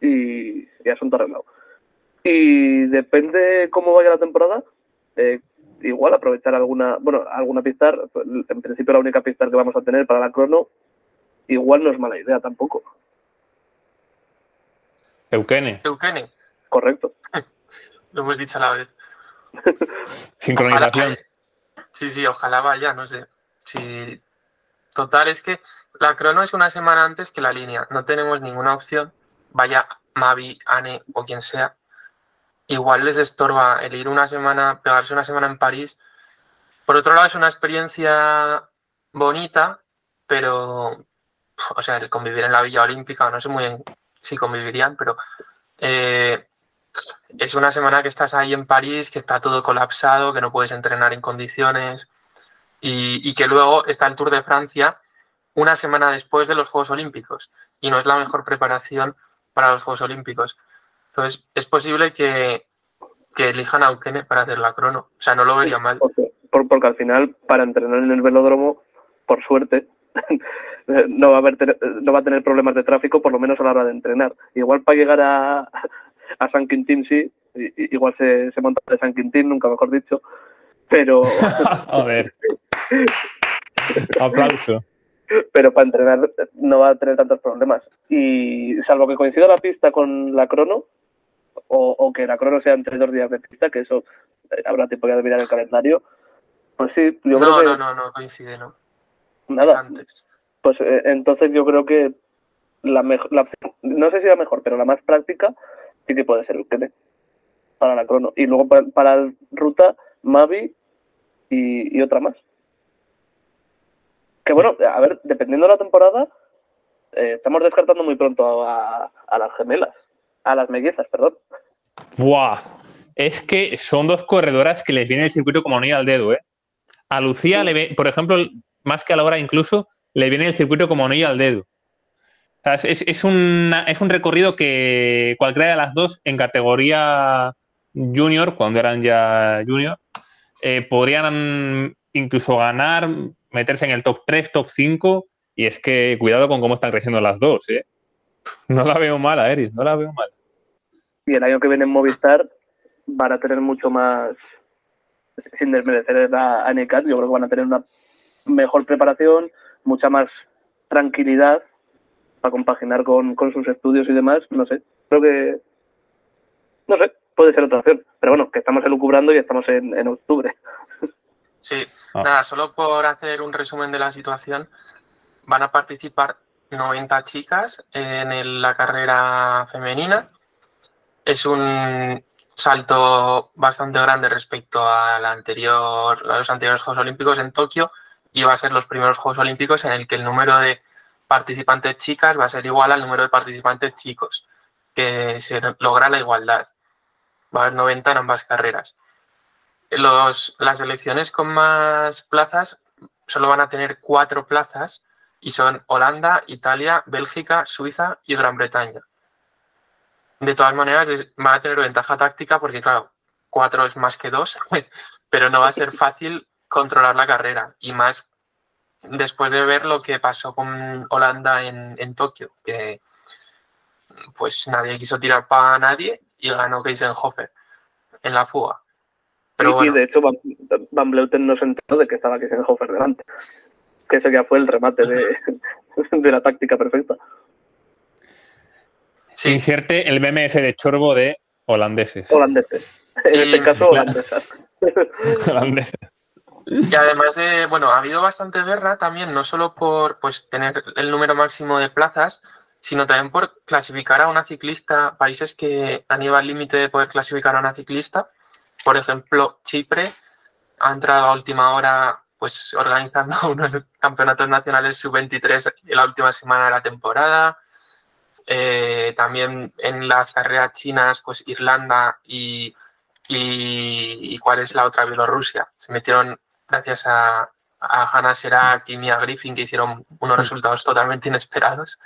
y, y asunto arreglado. Y depende cómo vaya la temporada, eh, igual aprovechar alguna, bueno, alguna pista, en principio la única pista que vamos a tener para la crono, igual no es mala idea tampoco. Eukene, Eukene, Correcto. (laughs) lo hemos dicho a la vez. sincronización. Ojalá- sí, sí, ojalá vaya, no sé. Sí. Total, es que la crono es una semana antes que la línea. No tenemos ninguna opción. Vaya Mavi, Ane o quien sea. Igual les estorba el ir una semana, pegarse una semana en París. Por otro lado, es una experiencia bonita, pero, o sea, el convivir en la Villa Olímpica, no sé muy bien si convivirían, pero eh, es una semana que estás ahí en París, que está todo colapsado, que no puedes entrenar en condiciones y, y que luego está el Tour de Francia una semana después de los Juegos Olímpicos y no es la mejor preparación para los Juegos Olímpicos. Entonces, es posible que, que elijan a Eukene para hacer la crono. O sea, no lo vería mal. Porque, por- porque al final, para entrenar en el velódromo, por suerte, (laughs) no va, a haber, te- no va a tener problemas de tráfico, por lo menos a la hora de entrenar. Igual para llegar a, a San Quintín sí, igual se, se monta de San Quintín, nunca mejor dicho, pero, (laughs) A ver. Aplauso. pero para entrenar no va a tener tantos problemas. Y salvo que coincida la pista con la crono, o, o que la crono sea entre dos días de pista, que eso eh, habrá tiempo ya de mirar el calendario, pues sí, yo creo No, que no, no, no coincide, no. Es nada, antes. pues eh, entonces yo creo que la mejor, la opción- no sé si la mejor, pero la más práctica sí que puede ser Ukene para la crono. Y luego para, para el ruta, Mavi y, y otra más. Que bueno, a ver, dependiendo de la temporada, eh, estamos descartando muy pronto a, a las gemelas, a las mellizas, perdón. Buah. Es que son dos corredoras que les viene el circuito como anillo al dedo, ¿eh? A Lucía, le ve- por ejemplo, más que a Laura incluso, le viene el circuito como anillo al dedo. Es, es- una- es un recorrido que cualquiera de las dos en categoría junior, cuando eran ya junior, eh, podrían incluso ganar, meterse en el top 3, top 5, y es que cuidado con cómo están creciendo las dos, ¿eh? (laughs) No la veo mala, Eris, no la veo mal. Y el año que viene en Movistar van a tener mucho más, sin desmerecer a, a Necat, yo creo que van a tener una mejor preparación, mucha más tranquilidad para compaginar con, con sus estudios y demás. No sé, creo que, no sé, puede ser otra opción. Pero bueno, que estamos elucubrando y estamos en, en octubre. (laughs) Sí, Ah. nada, solo por hacer un resumen de la situación, van a participar 90 chicas en el- la carrera femenina. Es un salto bastante grande respecto a, la anterior, a los anteriores Juegos Olímpicos en Tokio y va a ser los primeros Juegos Olímpicos en el que el número de participantes chicas va a ser igual al número de participantes chicos, que se logra la igualdad. va a haber 90 en ambas carreras. Los, las selecciones con más plazas solo van a tener cuatro plazas y son Holanda, Italia, Bélgica, Suiza y Gran Bretaña. De todas maneras, va a tener ventaja táctica porque, claro, cuatro es más que dos, (laughs) pero no va a ser fácil controlar la carrera y más después de ver lo que pasó con Holanda en, en Tokio, que pues nadie quiso tirar para nadie y ganó Keisenhofer en la fuga. Pero y, de hecho Van, Van, Bleuten no se enteró de que estaba Keisenhofer delante, que ese ya fue el remate de, (laughs) de la táctica perfecta. Sí. Insierte el BMS de chorbo de holandeses. Holandeses. En este caso, holandeses. (laughs) (laughs) holandeses. Y además de, bueno, ha habido bastante guerra también, no solo por pues, tener el número máximo de plazas, sino también por clasificar a una ciclista, países que han ido al límite de poder clasificar a una ciclista. Por ejemplo, Chipre ha entrado a última hora pues organizando (laughs) unos campeonatos nacionales sub-23 en la última semana de la temporada. Eh, también en las carreras chinas, pues Irlanda y, y, y, cuál es la otra, Bielorrusia. Se metieron gracias a, a Hannah Serak y Mia Griffin, que hicieron unos resultados totalmente inesperados.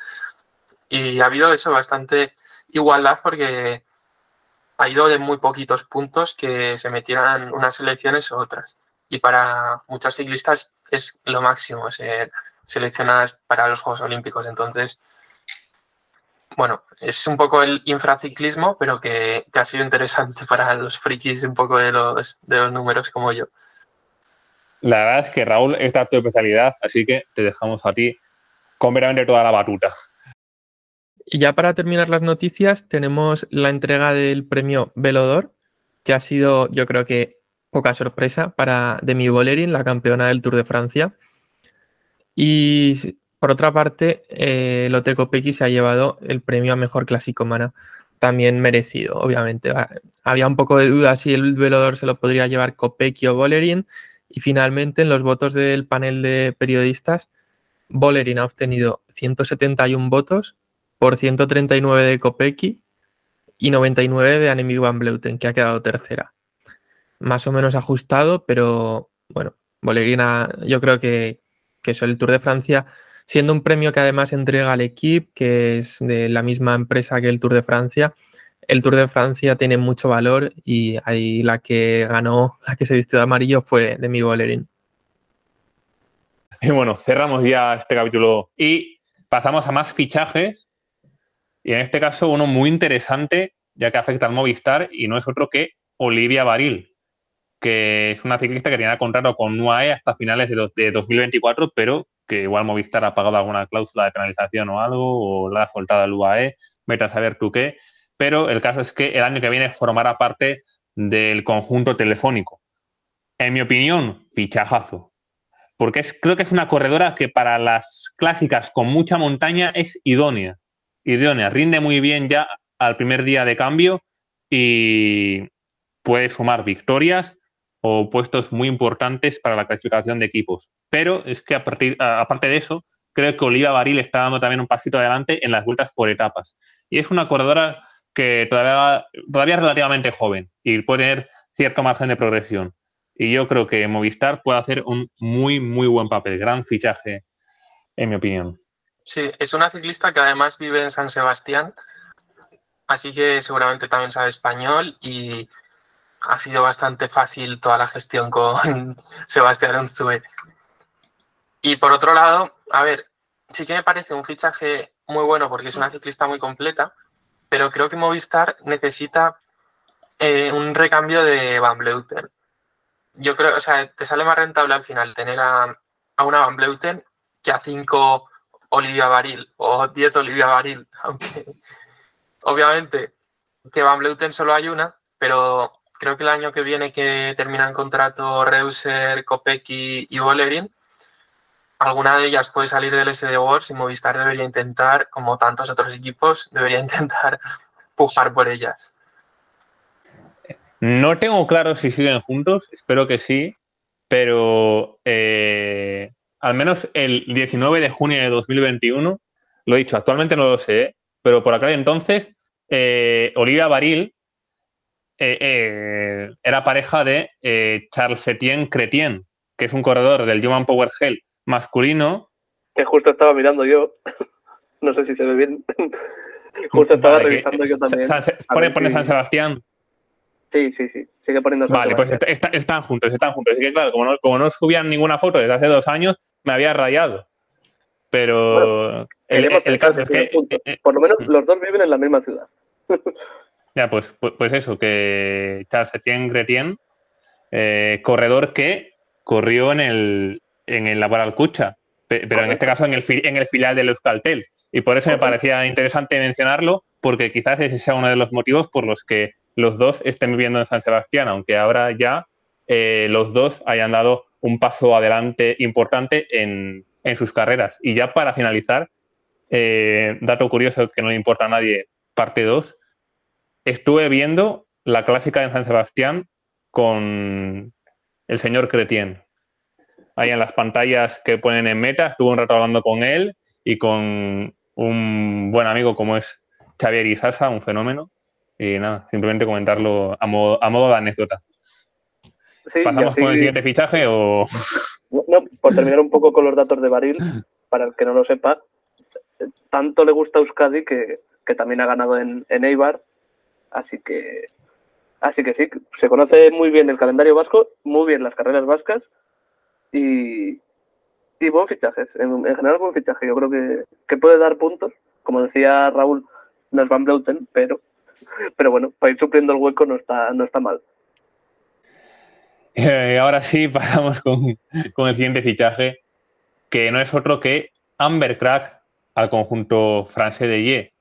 Y ha habido eso, bastante igualdad porque ha ido de muy poquitos puntos que se metieran unas selecciones u otras. Y para muchas ciclistas es lo máximo ser seleccionadas para los Juegos Olímpicos. Entonces, bueno, es un poco el infraciclismo, pero que, que ha sido interesante (laughs) para los frikis un poco de los, de los números como yo. La verdad es que Raúl esta es tu especialidad, así que te dejamos a ti con veramente toda la batuta. Y ya para terminar las noticias, tenemos la entrega del premio Velodor, que ha sido, yo creo que, poca sorpresa para Demi Bolerín, la campeona del Tour de Francia. Y por otra parte, eh, Lotte Kopecky se ha llevado el premio a mejor clásico mana, también merecido, obviamente. Había un poco de duda si el Velodor se lo podría llevar Kopecky o Bolerín, y finalmente, en los votos del panel de periodistas, Bolerín ha obtenido 171 votos por 139 de Kopecky y 99 de Annemiek van Bleuten, que ha quedado tercera. Más o menos ajustado, pero bueno, Bolerín yo creo que, que es el Tour de Francia, siendo un premio que además entrega al equipo, que es de la misma empresa que el Tour de Francia, el Tour de Francia tiene mucho valor y ahí la que ganó, la que se vistió de amarillo fue Demi Bolerín. Y bueno, cerramos ya este capítulo y pasamos a más fichajes. Y en este caso uno muy interesante, ya que afecta al Movistar y no es otro que Olivia Baril, que es una ciclista que tenía contrato con UAE hasta finales de 2024, pero que igual Movistar ha pagado alguna cláusula de penalización o algo, o la ha soltado al UAE, vete a saber tú qué pero el caso es que el año que viene formará parte del conjunto telefónico. En mi opinión, fichajazo. Porque es, creo que es una corredora que para las clásicas con mucha montaña es idónea. Idónea, rinde muy bien ya al primer día de cambio y puede sumar victorias o puestos muy importantes para la clasificación de equipos. Pero es que a partir, aparte de eso, creo que Oliva Baril está dando también un pasito adelante en las vueltas por etapas. Y es una corredora que todavía, todavía es relativamente joven y puede tener cierto margen de progresión. Y yo creo que Movistar puede hacer un muy, muy buen papel, gran fichaje, en mi opinión. Sí, es una ciclista que además vive en San Sebastián, así que seguramente también sabe español y ha sido bastante fácil toda la gestión con (laughs) Sebastián Unzue. Y por otro lado, a ver, sí que me parece un fichaje muy bueno porque es una ciclista muy completa, pero creo que Movistar necesita eh, un recambio de Van Bleuten. Yo creo, o sea, te sale más rentable al final tener a, una Van Bleuten que a cinco Olivia Baril o diez Olivia Baril, (laughs) aunque obviamente que Van Bleuten solo hay una, pero creo que el año que viene que terminan contrato Reuser, Kopecky y Bolerín, alguna de ellas puede salir del SD Wars y Movistar debería intentar, como tantos otros equipos, (laughs) debería intentar pujar por ellas. No tengo claro si siguen juntos, espero que sí, pero eh, al menos el 19 de junio de 2021, lo he dicho, actualmente no lo sé, pero por acá entonces, eh, Olivia Baril eh, eh, era pareja de eh, Charles Etienne Cretien, que es un corredor del Human Power Hell masculino. Que justo estaba mirando yo. (laughs) no sé si se ve bien. (laughs) justo estaba Vale, que- revisando yo también. San- pone, pone San Sebastián. Sí, sí, sí. Sigue poniendo San Vale, pues Sebastián. está- están juntos, están juntos. Así que claro, como no, como no subían ninguna foto desde hace dos años, me había rayado. Pero el, caso es que eh, eh, Por lo menos Mm. los dos viven en la misma ciudad. Ya, pues, pues, pues eso, que Charles Etienne Gretien, eh, corredor que corrió en el, en el Laboral Cucha, pe- pero en este caso en el, en el filial del Euskaltel. Y por eso me parecía interesante mencionarlo, porque quizás ese sea uno de los motivos por los que los dos estén viviendo en San Sebastián, aunque ahora ya eh, los dos hayan dado un paso adelante importante en, en sus carreras. Y ya para finalizar, eh, dato curioso que no le importa a nadie, parte 2, estuve viendo la clásica de San Sebastián con el señor Cretien. Ahí en las pantallas que ponen en meta, estuve un rato hablando con él y con un buen amigo como es Xavier Isasa, un fenómeno. Y nada, simplemente comentarlo a modo, a modo de anécdota. Sí, ¿Pasamos así- con el siguiente fichaje o...? No, por terminar un poco con los datos de Baril, para el que no lo sepa, tanto le gusta a Euskadi que, que también ha ganado en, en Eibar, así que así que sí, se conoce muy bien el calendario vasco, muy bien las carreras vascas y, y buen fichaje, en, en general buen fichaje, yo creo que, que puede dar puntos, como decía Raúl, no es Van Bleuten, pero pero bueno, para ir supliendo el hueco no está, no está mal. Eh, ahora sí, (laughs) pasamos con, con el siguiente fichaje, que no es otro que Amber Crack al conjunto francés de Ye.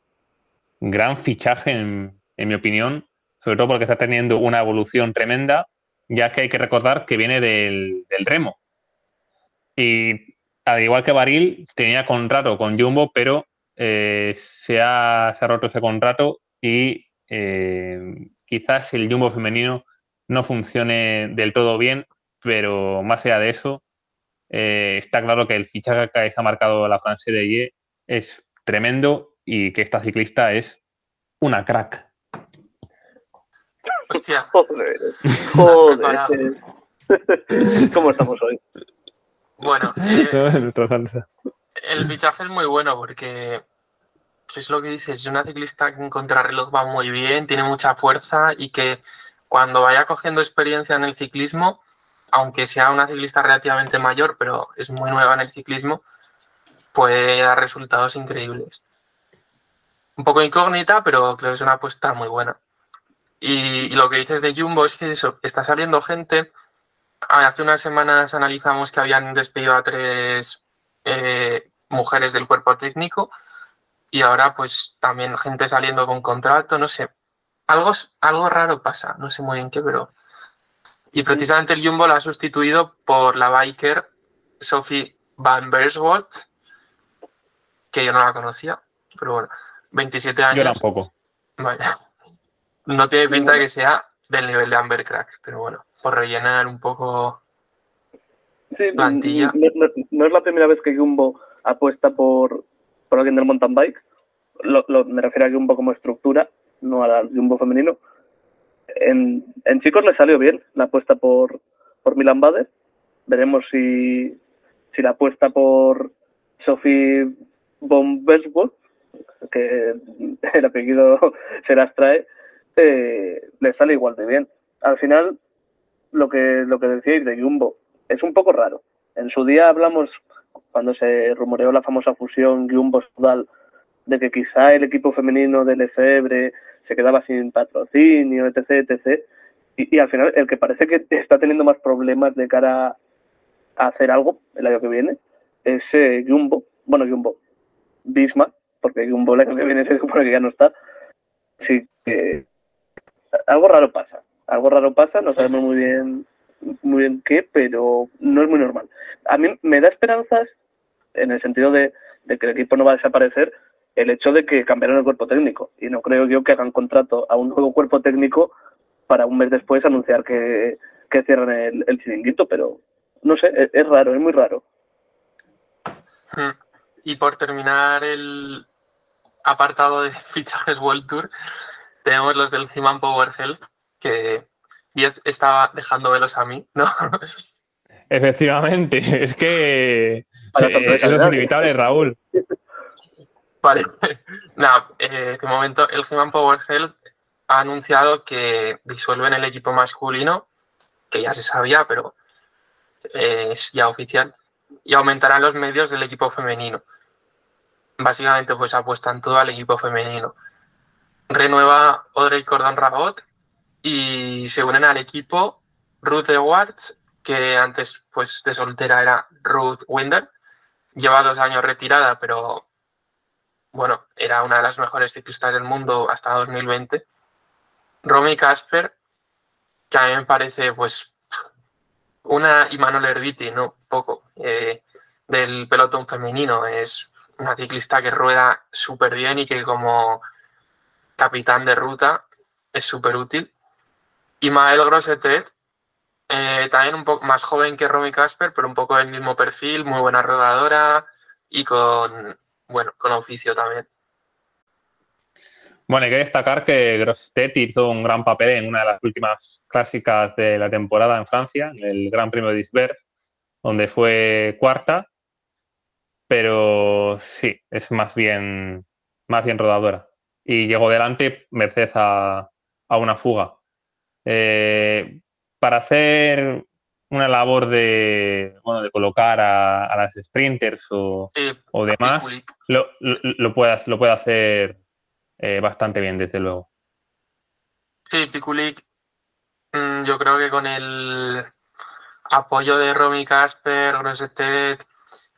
Gran fichaje, en, en mi opinión, sobre todo porque está teniendo una evolución tremenda, ya que hay que recordar que viene del, del remo. Y al igual que Baril, tenía contrato con Jumbo, pero eh, se, ha, se ha roto ese contrato y eh, quizás el Jumbo femenino no funcione del todo bien, pero más allá de eso, eh, está claro que el fichaje que ha marcado la France de Ye es tremendo y que esta ciclista es una crack. Hostia, Joder, (laughs) joder. (laughs) ¿Cómo estamos hoy? Bueno, (laughs) eh, el fichaje es muy bueno porque es lo que dices, es una ciclista que en contrarreloj va muy bien, tiene mucha fuerza y que cuando vaya cogiendo experiencia en el ciclismo, aunque sea una ciclista relativamente mayor, pero es muy nueva en el ciclismo, puede dar resultados increíbles. Un poco incógnita, pero creo que es una apuesta muy buena. Y, y lo que dices de Jumbo es que eso, está saliendo gente. Hace unas semanas analizamos que habían despedido a tres eh, mujeres del cuerpo técnico y ahora pues también gente saliendo con contrato, no sé. Algo, algo raro pasa, no sé muy bien qué, pero... Y precisamente el Jumbo la ha sustituido por la biker Sophie Van Bersworth, que yo no la conocía, pero bueno, 27 Yo años. tampoco. Vaya. No tiene pinta de que sea del nivel de Amber Crack, pero bueno, por rellenar un poco. Sí, Plantilla. No, no- no es la primera vez que Jumbo apuesta por, por alguien del mountain bike. Lo, lo- me refiero a Jumbo como estructura, no al Jumbo femenino. En, en chicos le salió bien la apuesta por, por Milan Bader. Veremos si, si la apuesta por Sophie von Bersworth, que (laughs) el apellido (laughs) se las trae, eh, le sale igual de bien. Al final, lo que, lo que decíais de Jumbo, es un poco raro. En su día hablamos, cuando se rumoreó la famosa fusión Jumbo-Sudal, de que quizá el equipo femenino del Lefebvre se quedaba sin patrocinio, etc. etc. Y, al final, el que parece que está teniendo más problemas de cara a hacer algo el año que viene es eh, Jumbo. Bueno, Jumbo. Bismarck, porque Jumbo el año que viene se supone que ya no está. Sí, que algo raro pasa. Algo raro pasa, no Sí. sabemos muy bien muy bien qué, pero no es muy normal. A mí me da esperanzas en el sentido de, de que el equipo no va a desaparecer el hecho de que cambiaron el cuerpo técnico. Y no creo yo que hagan contrato a un nuevo cuerpo técnico para un mes después anunciar que, que cierran el, el chiringuito, pero no sé, es, es raro, es muy raro. Hmm. Y por terminar el apartado de (laughs) fichajes World Tour, tenemos los del Human Power Health, que 10 estaba dejando velos a mí, ¿no? (laughs) Efectivamente, es que eh, eso es inevitable, Raúl. Vale, (laughs) nada, eh, de momento el Human Power Health ha anunciado que disuelven el equipo masculino, que ya se sabía, pero eh, es ya oficial, y aumentarán los medios del equipo femenino. Básicamente, pues apuestan todo al equipo femenino. Renueva Audrey Cordon Ragot y se unen al equipo Ruth Edwards, que antes pues de soltera era Ruth Winder. Lleva dos años retirada, pero bueno, era una de las mejores ciclistas del mundo hasta 2020. Romy Casper, que a mí me parece pues una Imanol Herbiti, ¿no? Poco, eh, del pelotón femenino. Es una ciclista que rueda súper bien y que como capitán de ruta es súper útil. Mael Grossetet, eh, también un poco más joven que Romy Casper, pero un poco del mismo perfil, muy buena rodadora y con, bueno, con oficio también. Bueno, hay que destacar que Grossetet hizo un gran papel en una de las últimas clásicas de la temporada en Francia, en el Gran Premio de Isberg, donde fue cuarta, pero sí, es más bien, más bien rodadora. Y llegó delante merced a, una fuga. Eh, para hacer una labor de, bueno, de colocar a, las sprinters o, demás, lo, lo, puede, lo puede hacer eh, bastante bien, desde luego. Sí, Pikulik, mm, yo creo que con el apoyo de Romy Casper, Grossetet,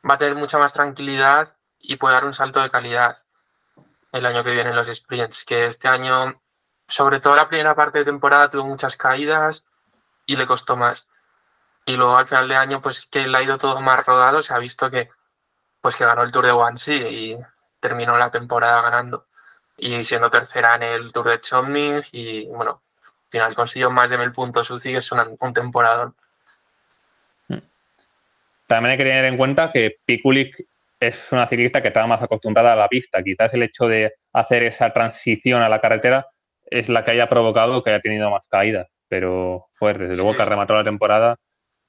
va a tener mucha más tranquilidad y puede dar un salto de calidad el año que viene en los sprints, que este año, sobre todo la primera parte de temporada, tuvo muchas caídas y le costó más. Y luego al final de año, pues que le ha ido todo más rodado, se ha visto que pues que ganó el Tour de Wannsee y terminó la temporada ganando y siendo tercera en el Tour de Chomning y bueno, al final consiguió más de mil puntos UCI, que es un temporada. También hay que tener en cuenta que Pikulik es una ciclista que estaba más acostumbrada a la pista. Quizás el hecho de hacer esa transición a la carretera es la que haya provocado que haya tenido más caídas. Pero, pues, desde luego que ha rematado la temporada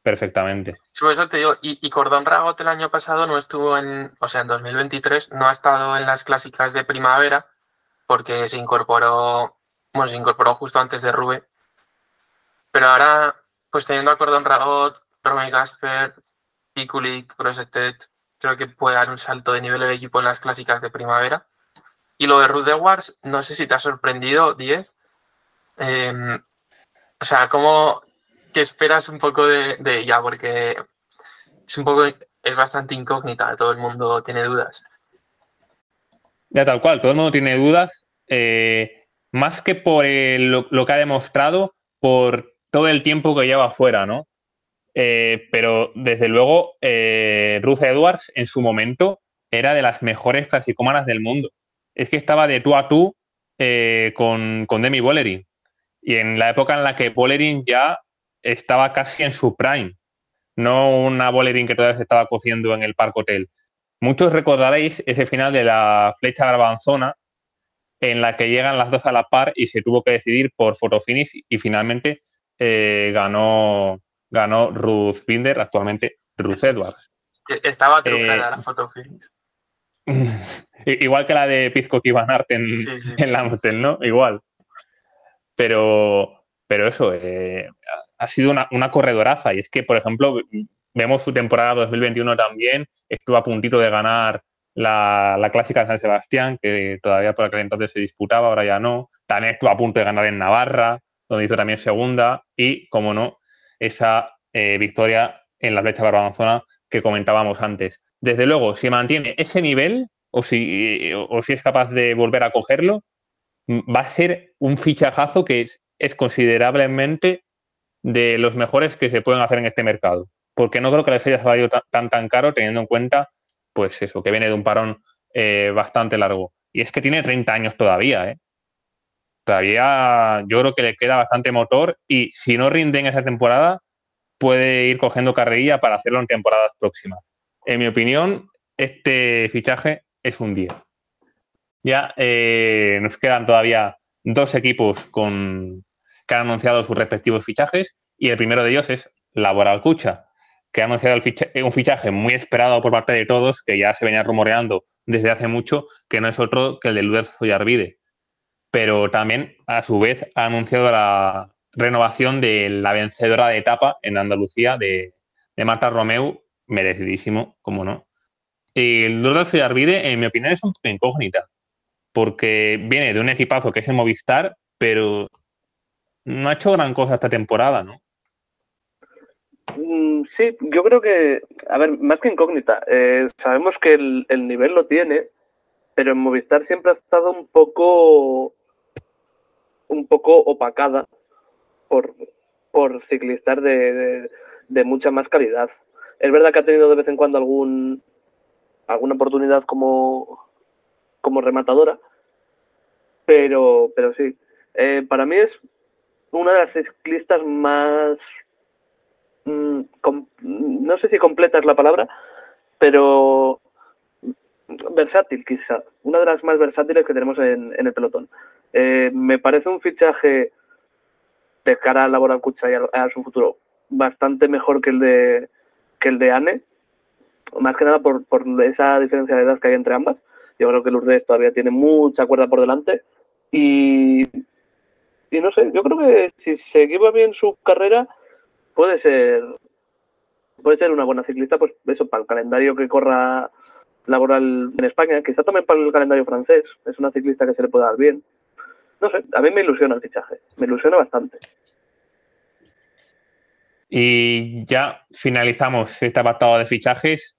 perfectamente. Sí, por eso te digo, y, y Cordón Ragot el año pasado no estuvo en, o sea, en 2023 no ha estado en las clásicas de primavera, porque se incorporó, bueno, se incorporó justo antes de Rube. Pero ahora, pues teniendo a Cordón Ragot, Romy Gasper, Pikulik, Grossetet, creo que puede dar un salto de nivel el equipo en las clásicas de primavera. Y lo de Ruth Edwards, no sé si te ha sorprendido, 10. Em, o sea, ¿cómo qué esperas un poco de, ella? Porque es un poco, es bastante incógnita, todo el mundo tiene dudas. Ya tal cual, todo el mundo tiene dudas, eh, más que por lo, que ha demostrado, por todo el tiempo que lleva fuera, ¿no? Eh, pero desde luego, eh, Ruth Edwards en su momento era de las mejores clasicomanas del mundo. Es que estaba de tú a tú con, con, Demi Bollerin. Y en la época en la que Bollerin ya estaba casi en su prime, no una Bollerin que todavía se estaba cociendo en el Park Hotel. Muchos recordaréis ese final de la flecha garbanzona en la que llegan las dos a la par y se tuvo que decidir por fotofinish y finalmente eh, ganó, ganó Ruth Binder, actualmente Ruth Edwards. E-, estaba trucada eh, la fotofinish. (laughs) igual que la de Pizco y Van en, en la ¿no? Igual. Pero, pero eso, eh, ha sido una, una, corredoraza. Y es que, por ejemplo, Vemos su temporada 2021 también, estuvo a puntito de ganar la, clásica de San Sebastián, que todavía por aquel entonces se disputaba, ahora ya no. También estuvo a punto de ganar en Navarra, donde hizo también segunda, y, como no, esa eh, victoria en la flecha barbanzona que comentábamos antes. Desde luego, si mantiene ese nivel, o si, o si es capaz de volver a cogerlo, va a ser un fichajazo que es, es considerablemente de los mejores que se pueden hacer en este mercado porque no creo que les haya salido tan, tan, caro teniendo en cuenta, pues eso, que viene de un parón eh, bastante largo. Y es que tiene 30 años todavía, ¿eh? Todavía yo creo que le queda bastante motor y si no rinde en esa temporada, puede ir cogiendo carrerilla para hacerlo en temporadas próximas. En mi opinión, este fichaje es un 10. Ya eh, nos quedan todavía dos equipos con, que han anunciado sus respectivos fichajes y el primero de ellos es Laboral Cucha, que ha anunciado un fichaje muy esperado por parte de todos, que ya se venía rumoreando desde hace mucho, que no es otro que el de Luder Arvide. Pero también, a su vez, ha anunciado la renovación de la vencedora de etapa en Andalucía de, Marta Romeu, merecidísimo, como no. El Lourdes Arvide, en mi opinión, es un poco incógnita, porque viene de un equipazo que es el Movistar, pero no ha hecho gran cosa esta temporada, ¿no? Mm, sí, yo creo que, a ver, más que incógnita, eh, sabemos que el, nivel lo tiene, pero en Movistar siempre ha estado un poco, un poco opacada por, por ciclistas de, mucha más calidad. Es verdad que ha tenido de vez en cuando algún, alguna oportunidad como, como rematadora, pero, pero sí. Eh, para mí es una de las ciclistas más Mm, no sé si completa es la palabra, pero versátil quizá, una de las más versátiles que tenemos en, el pelotón. Eh, me parece un fichaje de cara a Laboral Cucha y a, su futuro bastante mejor que el de que el de Anne, más que nada por, por esa diferencia de edad que hay entre ambas. Yo creo que Lourdes todavía tiene mucha cuerda por delante y, y no sé, yo creo que si se lleva bien su carrera puede ser puede ser una buena ciclista, pues eso, para el calendario que corra laboral en España, quizá también para el calendario francés, es una ciclista que se le puede dar bien. No sé, a mí me ilusiona el fichaje, me ilusiona bastante. Y ya finalizamos este apartado de fichajes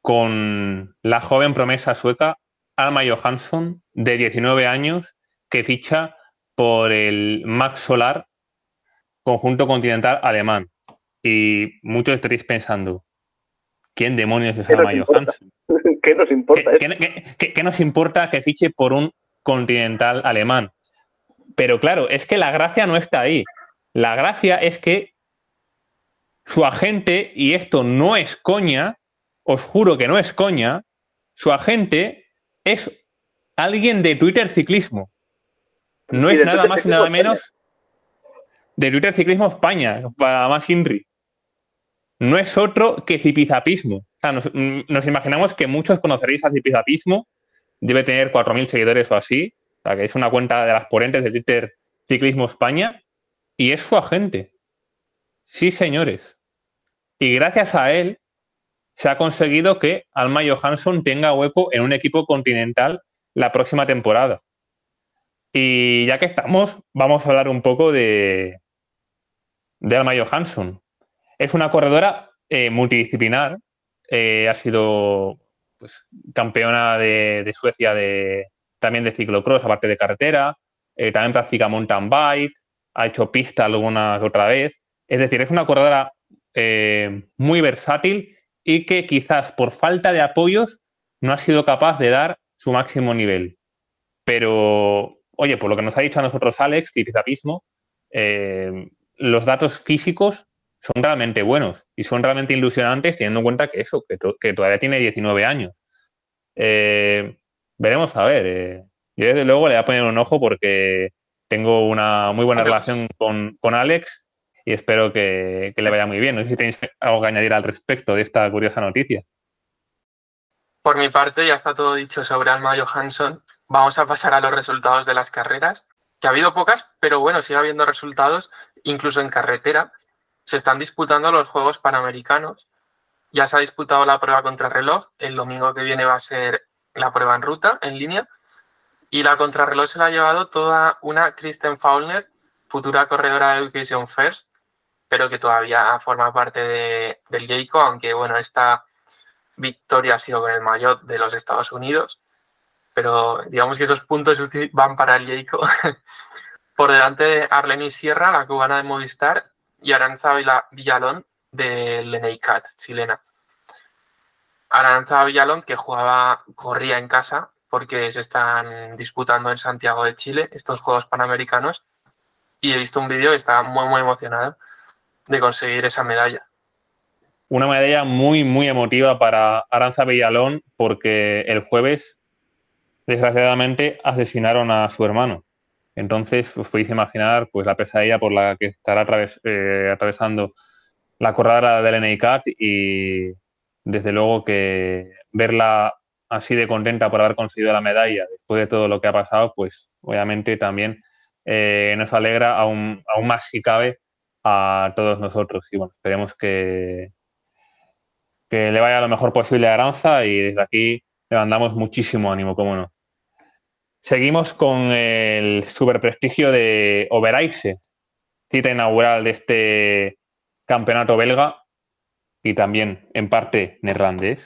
con la joven promesa sueca Alma Johansson, de 19 años, que ficha por el Max Solar conjunto continental alemán. Y muchos estaréis pensando, ¿quién demonios es Alma Johansson? (laughs) ¿Qué nos importa? ¿Qué, nos importa que fiche por un continental alemán? Pero claro, es que la gracia no está ahí. La gracia es que su agente, y esto no es coña, os juro que no es coña, su agente es alguien de Twitter Ciclismo. No es nada más y nada menos de Twitter Ciclismo España, para más INRI. No es otro que zipizapismo. Mm, nos, imaginamos que muchos conoceréis a zipizapismo. Debe tener 4.000 seguidores o así. O sea, que es una cuenta de las ponentes de Twitter Ciclismo España. Y es su agente. Sí, señores. Y gracias a él se ha conseguido que Alma Johansson tenga hueco en un equipo continental la próxima temporada. Y ya que estamos, vamos a hablar un poco de, Alma Johansson. Es una corredora eh, multidisciplinar. Eh, ha sido pues, campeona de, Suecia de, también de ciclocross, aparte de carretera. Eh, también practica mountain bike. Ha hecho pista alguna otra vez. Es decir, es una corredora muy versátil y que quizás por falta de apoyos no ha sido capaz de dar su máximo nivel. Pero, oye, por lo que nos ha dicho a nosotros Alex, Tipizapismo, los datos físicos son realmente buenos y son realmente ilusionantes teniendo en cuenta que eso, que, todavía tiene 19 años. Eh, veremos a ver. Eh. Yo desde luego le voy a poner un ojo porque tengo una muy buena relación con, Alex y espero que, le vaya muy bien. No sé si tenéis algo que añadir al respecto de esta curiosa noticia. Por mi parte, ya está todo dicho sobre Alma Johansson. Vamos a pasar a los resultados de las carreras, que ha habido pocas, pero bueno, sigue habiendo resultados incluso en carretera, se están disputando los Juegos Panamericanos. Ya se ha disputado la prueba contrarreloj. El domingo que viene va a ser la prueba en ruta, en línea. Y la contrarreloj se la ha llevado toda una Kristen Faulner, futura corredora de Education First, pero que todavía forma parte de, del Jayco, aunque bueno, esta victoria ha sido con el maillot de los Estados Unidos. Pero digamos que esos puntos van para el Jayco. (laughs) Por delante de Arleni Sierra, la cubana de Movistar, y Aranza Villalón de Leneicat, chilena. Aranza Villalón, que jugaba, corría en casa, porque se están disputando en Santiago de Chile estos Juegos Panamericanos, y he visto un vídeo y estaba muy, muy emocionado de conseguir esa medalla. Una medalla muy, muy emotiva para Aranza Villalón, porque el jueves, desgraciadamente, asesinaron a su hermano Entonces, os podéis imaginar pues, la pesadilla por la que estará eh, atravesando la corredora del NICAT y desde luego que verla así de contenta por haber conseguido la medalla después de todo lo que ha pasado, pues obviamente también eh, nos alegra aún, aún más si cabe a todos nosotros. Y bueno, esperemos que, que le vaya lo mejor posible a Aranza y desde aquí le mandamos muchísimo ánimo, cómo no. Seguimos con el super prestigio de Overijse, cita inaugural de este campeonato belga y también en parte neerlandés.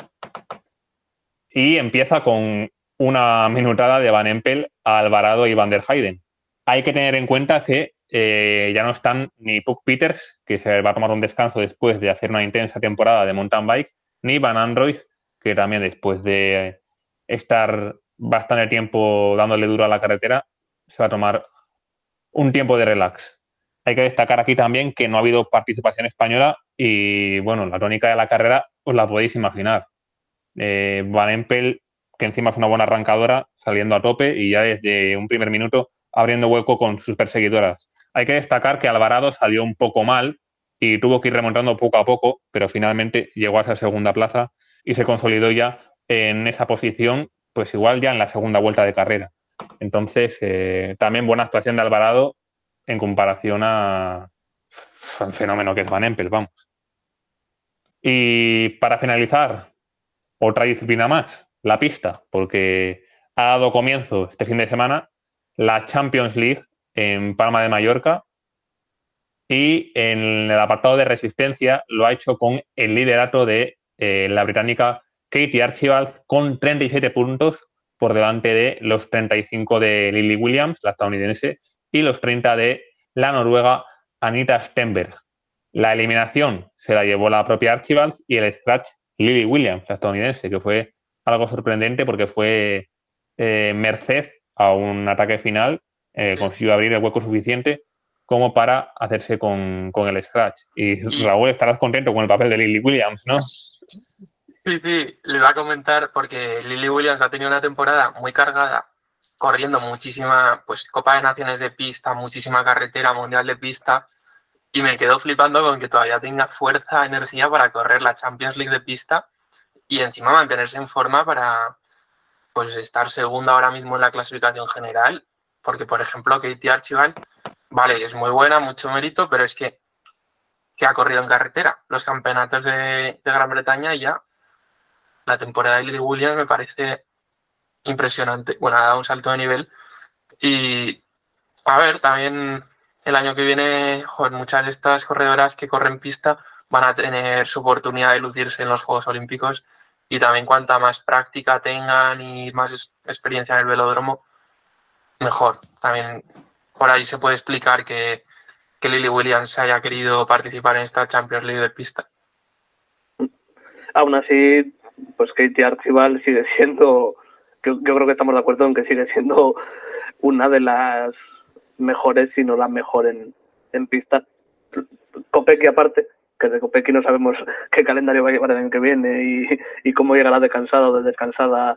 Y empieza con una minutada de Van Empel a Alvarado y Van der Heyden. Hay que tener en cuenta que eh, ya no están ni Puck Peters, que se va a tomar un descanso después de hacer una intensa temporada de mountain bike, ni Van Android, que también después de estar bastante tiempo dándole duro a la carretera, se va a tomar un tiempo de relax. Hay que destacar aquí también que no ha habido participación española y, bueno, la tónica de la carrera os la podéis imaginar. Eh, Van Empel, que encima es una buena arrancadora, saliendo a tope y ya desde un primer minuto abriendo hueco con sus perseguidoras. Hay que destacar que Alvarado salió un poco mal y tuvo que ir remontando poco a poco, pero finalmente llegó a esa segunda plaza y se consolidó ya en esa posición pues igual ya en la segunda vuelta de carrera. Entonces, eh, también buena actuación de Alvarado en comparación a, al fenómeno que es Van Empel, vamos. Y para finalizar, otra disciplina más, la pista, porque ha dado comienzo este fin de semana la Champions League en Palma de Mallorca y en el apartado de resistencia lo ha hecho con el liderato de eh, la británica Katie Archibald con 37 puntos por delante de los 35 de Lily Williams, la estadounidense, y los 30 de la noruega Anita Stenberg. La eliminación se la llevó la propia Archibald y el scratch Lily Williams, la estadounidense, que fue algo sorprendente porque fue eh, merced a un ataque final, eh, consiguió abrir el hueco suficiente como para hacerse con, con el scratch. Y, y Raúl, estarás contento con el papel de Lily Williams, ¿no? Sí, sí, le iba a comentar porque Lily Williams ha tenido una temporada muy cargada, corriendo muchísima, pues Copa de Naciones de pista, muchísima carretera, Mundial de pista, y me quedo flipando con que todavía tenga fuerza, energía para correr la Champions League de pista y encima mantenerse en forma para pues estar segunda ahora mismo en la clasificación general, porque por ejemplo Katie Archibald, vale, es muy buena, mucho mérito, pero es que que ha corrido en carretera, los campeonatos de, de Gran Bretaña ya la temporada de Lily Williams me parece impresionante. Bueno, ha dado un salto de nivel. Y a ver, también el año que viene, joder, muchas de estas corredoras que corren pista van a tener su oportunidad de lucirse en los Juegos Olímpicos. Y también cuanta más práctica tengan y más experiencia en el velódromo, mejor. También por ahí se puede explicar que, que Lily Williams haya querido participar en esta Champions League de pista. Aún así, pues Katie Archibald sigue siendo, yo, yo, creo que estamos de acuerdo en que sigue siendo una de las mejores, si no la mejor en, en pista. Kopecky aparte, que de Kopecky no sabemos (laughs) qué calendario va a llevar el año que viene y, y cómo llegará de cansada o de descansada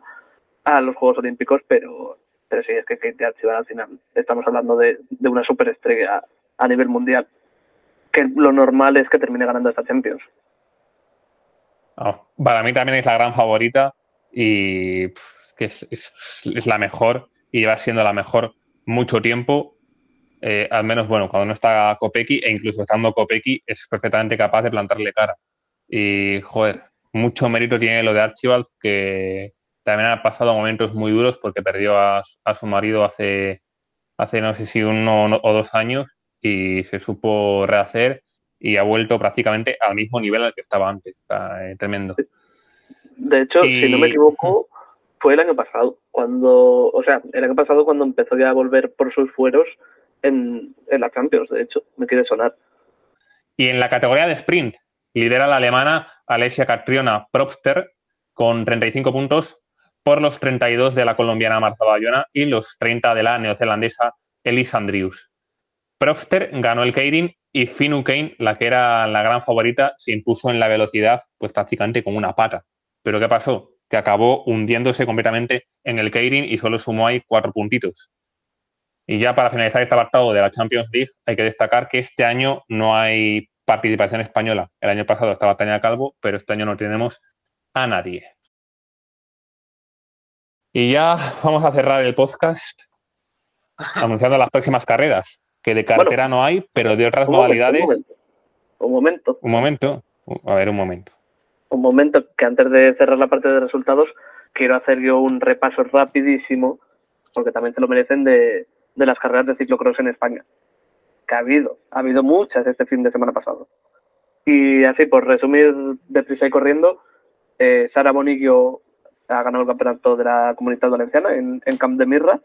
a los Juegos Olímpicos, pero, pero sí, es que Katie Archibald al final estamos hablando de, de una superestrella a nivel mundial, que lo normal es que termine ganando esta Champions. Oh, para mí también es la gran favorita y que es, es, la mejor y va siendo la mejor mucho tiempo. Eh, al menos, bueno, cuando no está Kopecky e incluso estando Kopecky es perfectamente capaz de plantarle cara. Y, joder, mucho mérito tiene lo de Archibald, que también ha pasado momentos muy duros porque perdió a, a su marido hace, hace, no sé si uno o dos años y se supo rehacer y ha vuelto prácticamente al mismo nivel al que estaba antes. Está, eh, tremendo. De hecho, y... si no me equivoco, fue el año pasado, cuando, o sea, el año pasado cuando empezó ya a volver por sus fueros en, en la Champions, de hecho, me quiere sonar. Y en la categoría de sprint, lidera la alemana Alessia Catriona Propster con 35 puntos por los 32 de la colombiana Marta Bayona y los 30 de la neozelandesa Elise Andrius. Propster ganó el Keirin y Finu Kane, la que era la gran favorita, se impuso en la velocidad pues prácticamente con una pata. Pero ¿qué pasó? Que acabó hundiéndose completamente en el Keirin y solo sumó ahí cuatro puntitos. Y ya para finalizar este apartado de la Champions League, hay que destacar que este año no hay participación española. El año pasado estaba Tania Calvo, pero este año no tenemos a nadie. Y ya (laughs) vamos a cerrar el podcast anunciando las próximas carreras, que de cartera no hay, pero de otras Un momento, modalidades. Un momento, Un momento. A ver, un momento. un momento, que antes de cerrar la parte de resultados, quiero hacer yo un repaso rapidísimo, porque también se lo merecen, de, de las carreras de ciclocross en España. Que ha habido, ha habido muchas este fin de semana pasado. Y así, por resumir deprisa y corriendo, eh, Sara Bonillo ha ganado el campeonato de la Comunidad Valenciana en, en Camp de Mirra.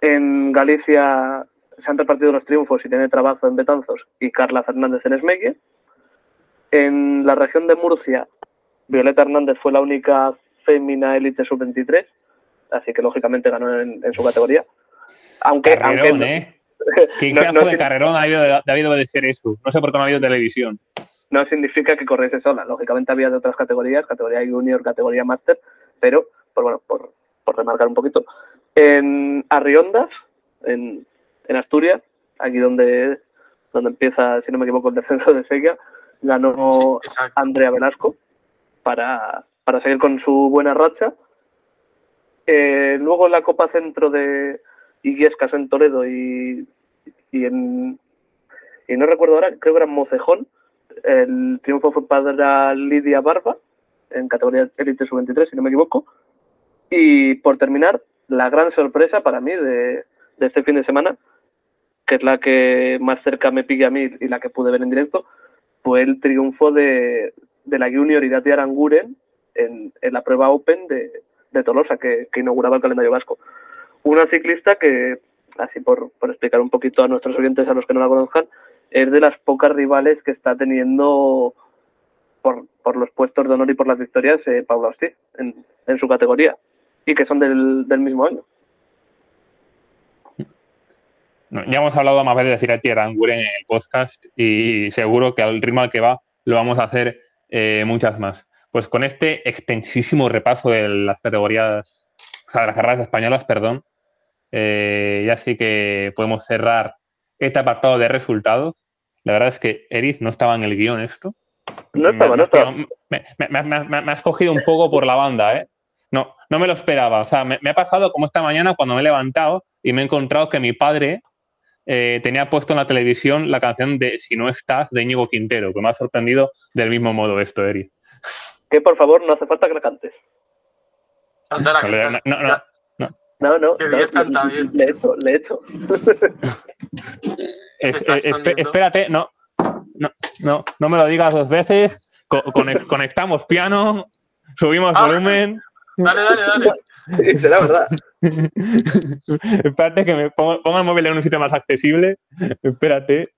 En Galicia se han repartido los triunfos Irene Trabazo en Betanzos y Carla Fernández en Esmegue. En la región de Murcia, Violeta Hernández fue la única fémina élite sub-23, así que lógicamente ganó en, en su categoría. Aunque, Carrerón, aunque ¿eh? (laughs) ¿Qué no- no de carrerón ha habido ha habido de ser eso? No sé por qué no ha habido televisión. no significa que corriese sola. Lógicamente había de otras categorías, categoría junior, categoría máster, pero, pues bueno, por, por remarcar un poquito. En Arriondas, en, en Asturias, aquí donde, donde empieza, si no me equivoco, el descenso de Sella, ganó Sí. Andrea Velasco para, para seguir con su buena racha. Eh, luego en la Copa Centro de Illescas en Toledo y, y en y no recuerdo ahora, creo que era en Mocejón, el triunfo fue para Lidia Barba en categoría Elite Sub-23, si no me equivoco. Y por terminar, la gran sorpresa para mí de, este fin de semana, que es la que más cerca me pilla a mí y la que pude ver en directo, fue el triunfo de, de la Junior Irati Aranguren en, la prueba Open de, Tolosa, que, que inauguraba el calendario vasco. Una ciclista que, así por explicar un poquito a nuestros oyentes, a los que no la conozcan, es de las pocas rivales que está teniendo por, por los puestos de honor y por las victorias eh, Paula Ortiz en, en su categoría y que son del, del mismo año. Ya hemos hablado más veces de Cirati Aranguren en el podcast y seguro que al ritmo al que va lo vamos a hacer eh, muchas más. Pues con este extensísimo repaso de las categorías, o sea, de las carreras españolas, perdón, eh, ya sí que podemos cerrar este apartado de resultados. La verdad es que, Eric, no estaba en el guion esto. No estaba, no estaba. Me, me- me- me- me- me has cogido un poco por la banda, ¿eh? No, no me lo esperaba. O sea, me, me ha pasado como esta mañana cuando me he levantado y me he encontrado que mi padre eh, tenía puesto en la televisión la canción de Si no estás de Íñigo Quintero, que me ha sorprendido del mismo modo esto, Eric. Que por favor no hace falta que la cantes. No, no, no, No, no, Que no, bien canta, le, bien. le he hecho, le he hecho. Espérate, no, no, no, no me lo digas dos veces. Co- cone- (laughs) conectamos piano, subimos Ah. volumen. Dale, dale, dale. Sí, será verdad. (laughs) Espérate que me pongo, pongo el móvil en un sitio más accesible. Espérate.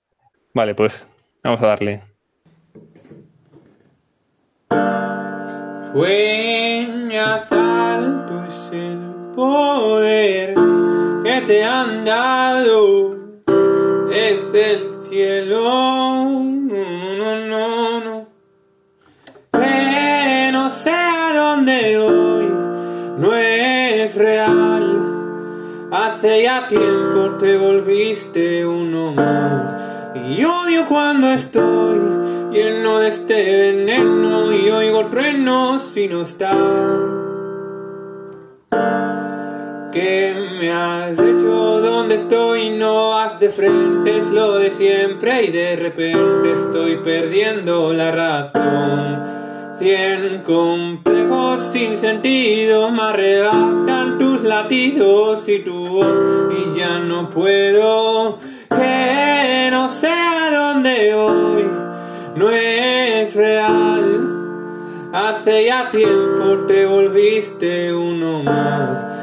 Vale, pues vamos a darle. Sueñas alto es el poder que te han dado desde el cielo. No, no, no, no. Que no sé a dónde voy, no es real. Hace ya tiempo te volviste uno más. Y odio cuando estoy lleno de este veneno y oigo truenos si no. ¿Qué me has hecho? ¿Dónde estoy? No vas de frente, es lo de siempre y de repente estoy perdiendo la razón. Cien complejos sin sentido me arrebatan tus latidos y tu voz y ya no puedo que no sé a dónde voy, no es real. Hace ya tiempo te volviste uno más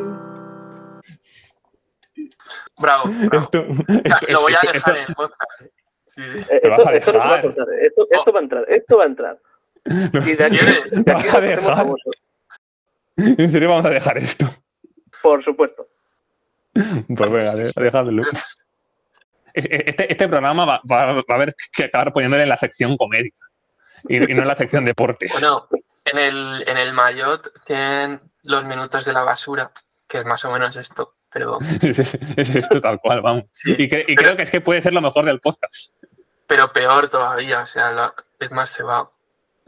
Bravo, bravo. Esto, O sea, esto- lo voy a esto- dejar esto- en el podcast. Sí, sí. ¿Te vas Esto, a esto no se va a dejar? cortar, eh. esto, esto va a entrar, esto va a entrar. Y de aquí, de aquí ¿Vas a dejar? ¿En serio vamos a dejar esto? por supuesto. Pues venga, de- dejadlo. (laughs) Este, este programa va, va- va a haber que acabar poniéndole en la sección comedia y, y no en la sección deportes. Bueno, en el, en el Mayotte tienen los minutos de la basura, que es más o menos esto, pero, (laughs) Es, es esto tal cual, vamos. Sí, y cre- y pero- creo que es que puede ser lo mejor del podcast. pero peor todavía, o sea, lo- es más cebado.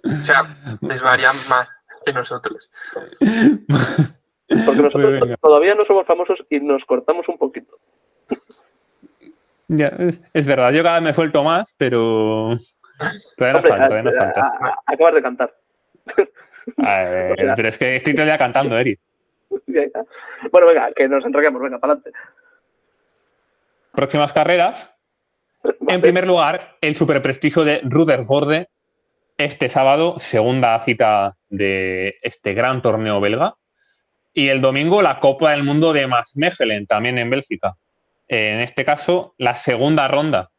O sea, desvarían más que nosotros. Porque nosotros todavía no somos famosos y nos cortamos un poquito. Ya, es, verdad, yo cada vez me suelto más, pero todavía no Hombre, falta, todavía no a- falta. a- a- acabas de cantar. A ver, (laughs) pero es que estoy día cantando, Eri. (laughs) Bueno, venga, que nos enrollamos, venga, para adelante. Próximas carreras. (laughs) En primer lugar, el superprestigio de Rutherford este sábado, segunda cita de este gran torneo belga. Y el domingo la Copa del Mundo de Maasmechelen, también en Bélgica. En este caso, la segunda ronda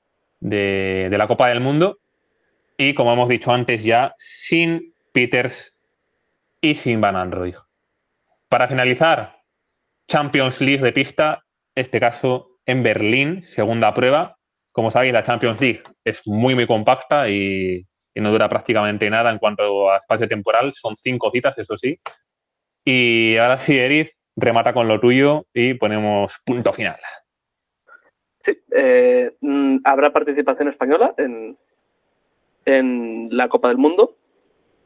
de, de la Copa del Mundo. Y como hemos dicho antes ya, sin Peters y sin Van Anrooy. Para finalizar, Champions League de pista, este caso en Berlín, segunda prueba. Como sabéis, la Champions League es muy, muy compacta y, no dura prácticamente nada en cuanto a espacio temporal. Son cinco citas, eso sí. Y ahora sí, Eric, remata con lo tuyo y ponemos punto final. Sí, eh, mm, habrá participación española en, en la Copa del Mundo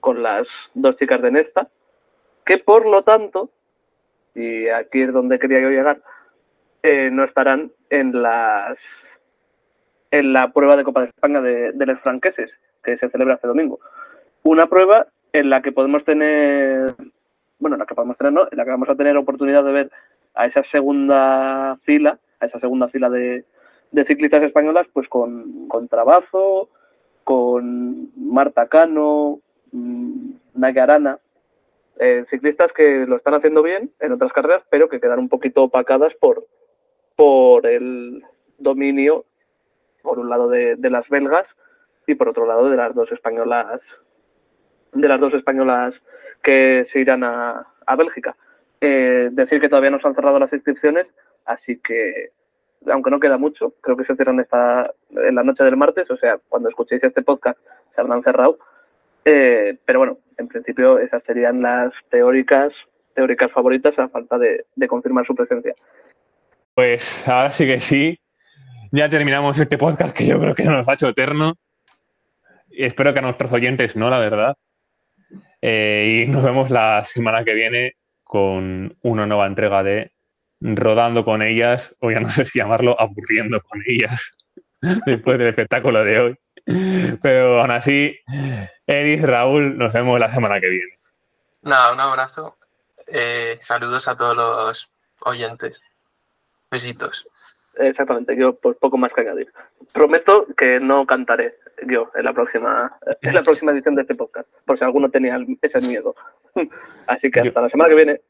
con las dos chicas de Nesta, que por lo tanto, y aquí es donde quería yo llegar, eh, no estarán en las en la prueba de Copa de España de, los franqueses, que se celebra este domingo. Una prueba en la que podemos tener, bueno, en la que podemos tener, no, en la que vamos a tener oportunidad de ver a esa segunda fila, a esa segunda fila de, de ciclistas españolas, pues con, con Trabazo, con Marta Cano, mmm, Naya Arana, eh, ciclistas que lo están haciendo bien en otras carreras, pero que quedan un poquito opacadas por, por el dominio, por un lado de, de las belgas y por otro lado de las dos españolas, de las dos españolas que se irán a, a Bélgica. Eh, decir que todavía no se han cerrado las inscripciones, así que aunque no queda mucho, creo que se cierran esta, en la noche del martes, o sea, cuando escuchéis este podcast se habrán cerrado. Eh, pero bueno, en principio esas serían las teóricas, teóricas favoritas a falta de, confirmar su presencia. Pues ahora sí que sí. Ya terminamos este podcast que yo creo que nos ha hecho eterno. Espero que a nuestros oyentes no, la verdad. Eh, y nos vemos la semana que viene con una nueva entrega de Rodando con ellas, o ya no sé si llamarlo aburriendo con ellas, (laughs) después del espectáculo de hoy. Pero aún así, Eris, Raúl, nos vemos la semana que viene. Nada, un abrazo. Eh, saludos a todos los oyentes. Besitos. Exactamente, yo pues poco más que añadir. Prometo que no cantaré yo en la próxima, en la próxima edición de este podcast, por si alguno tenía ese miedo. (laughs) Así que hasta la semana que viene.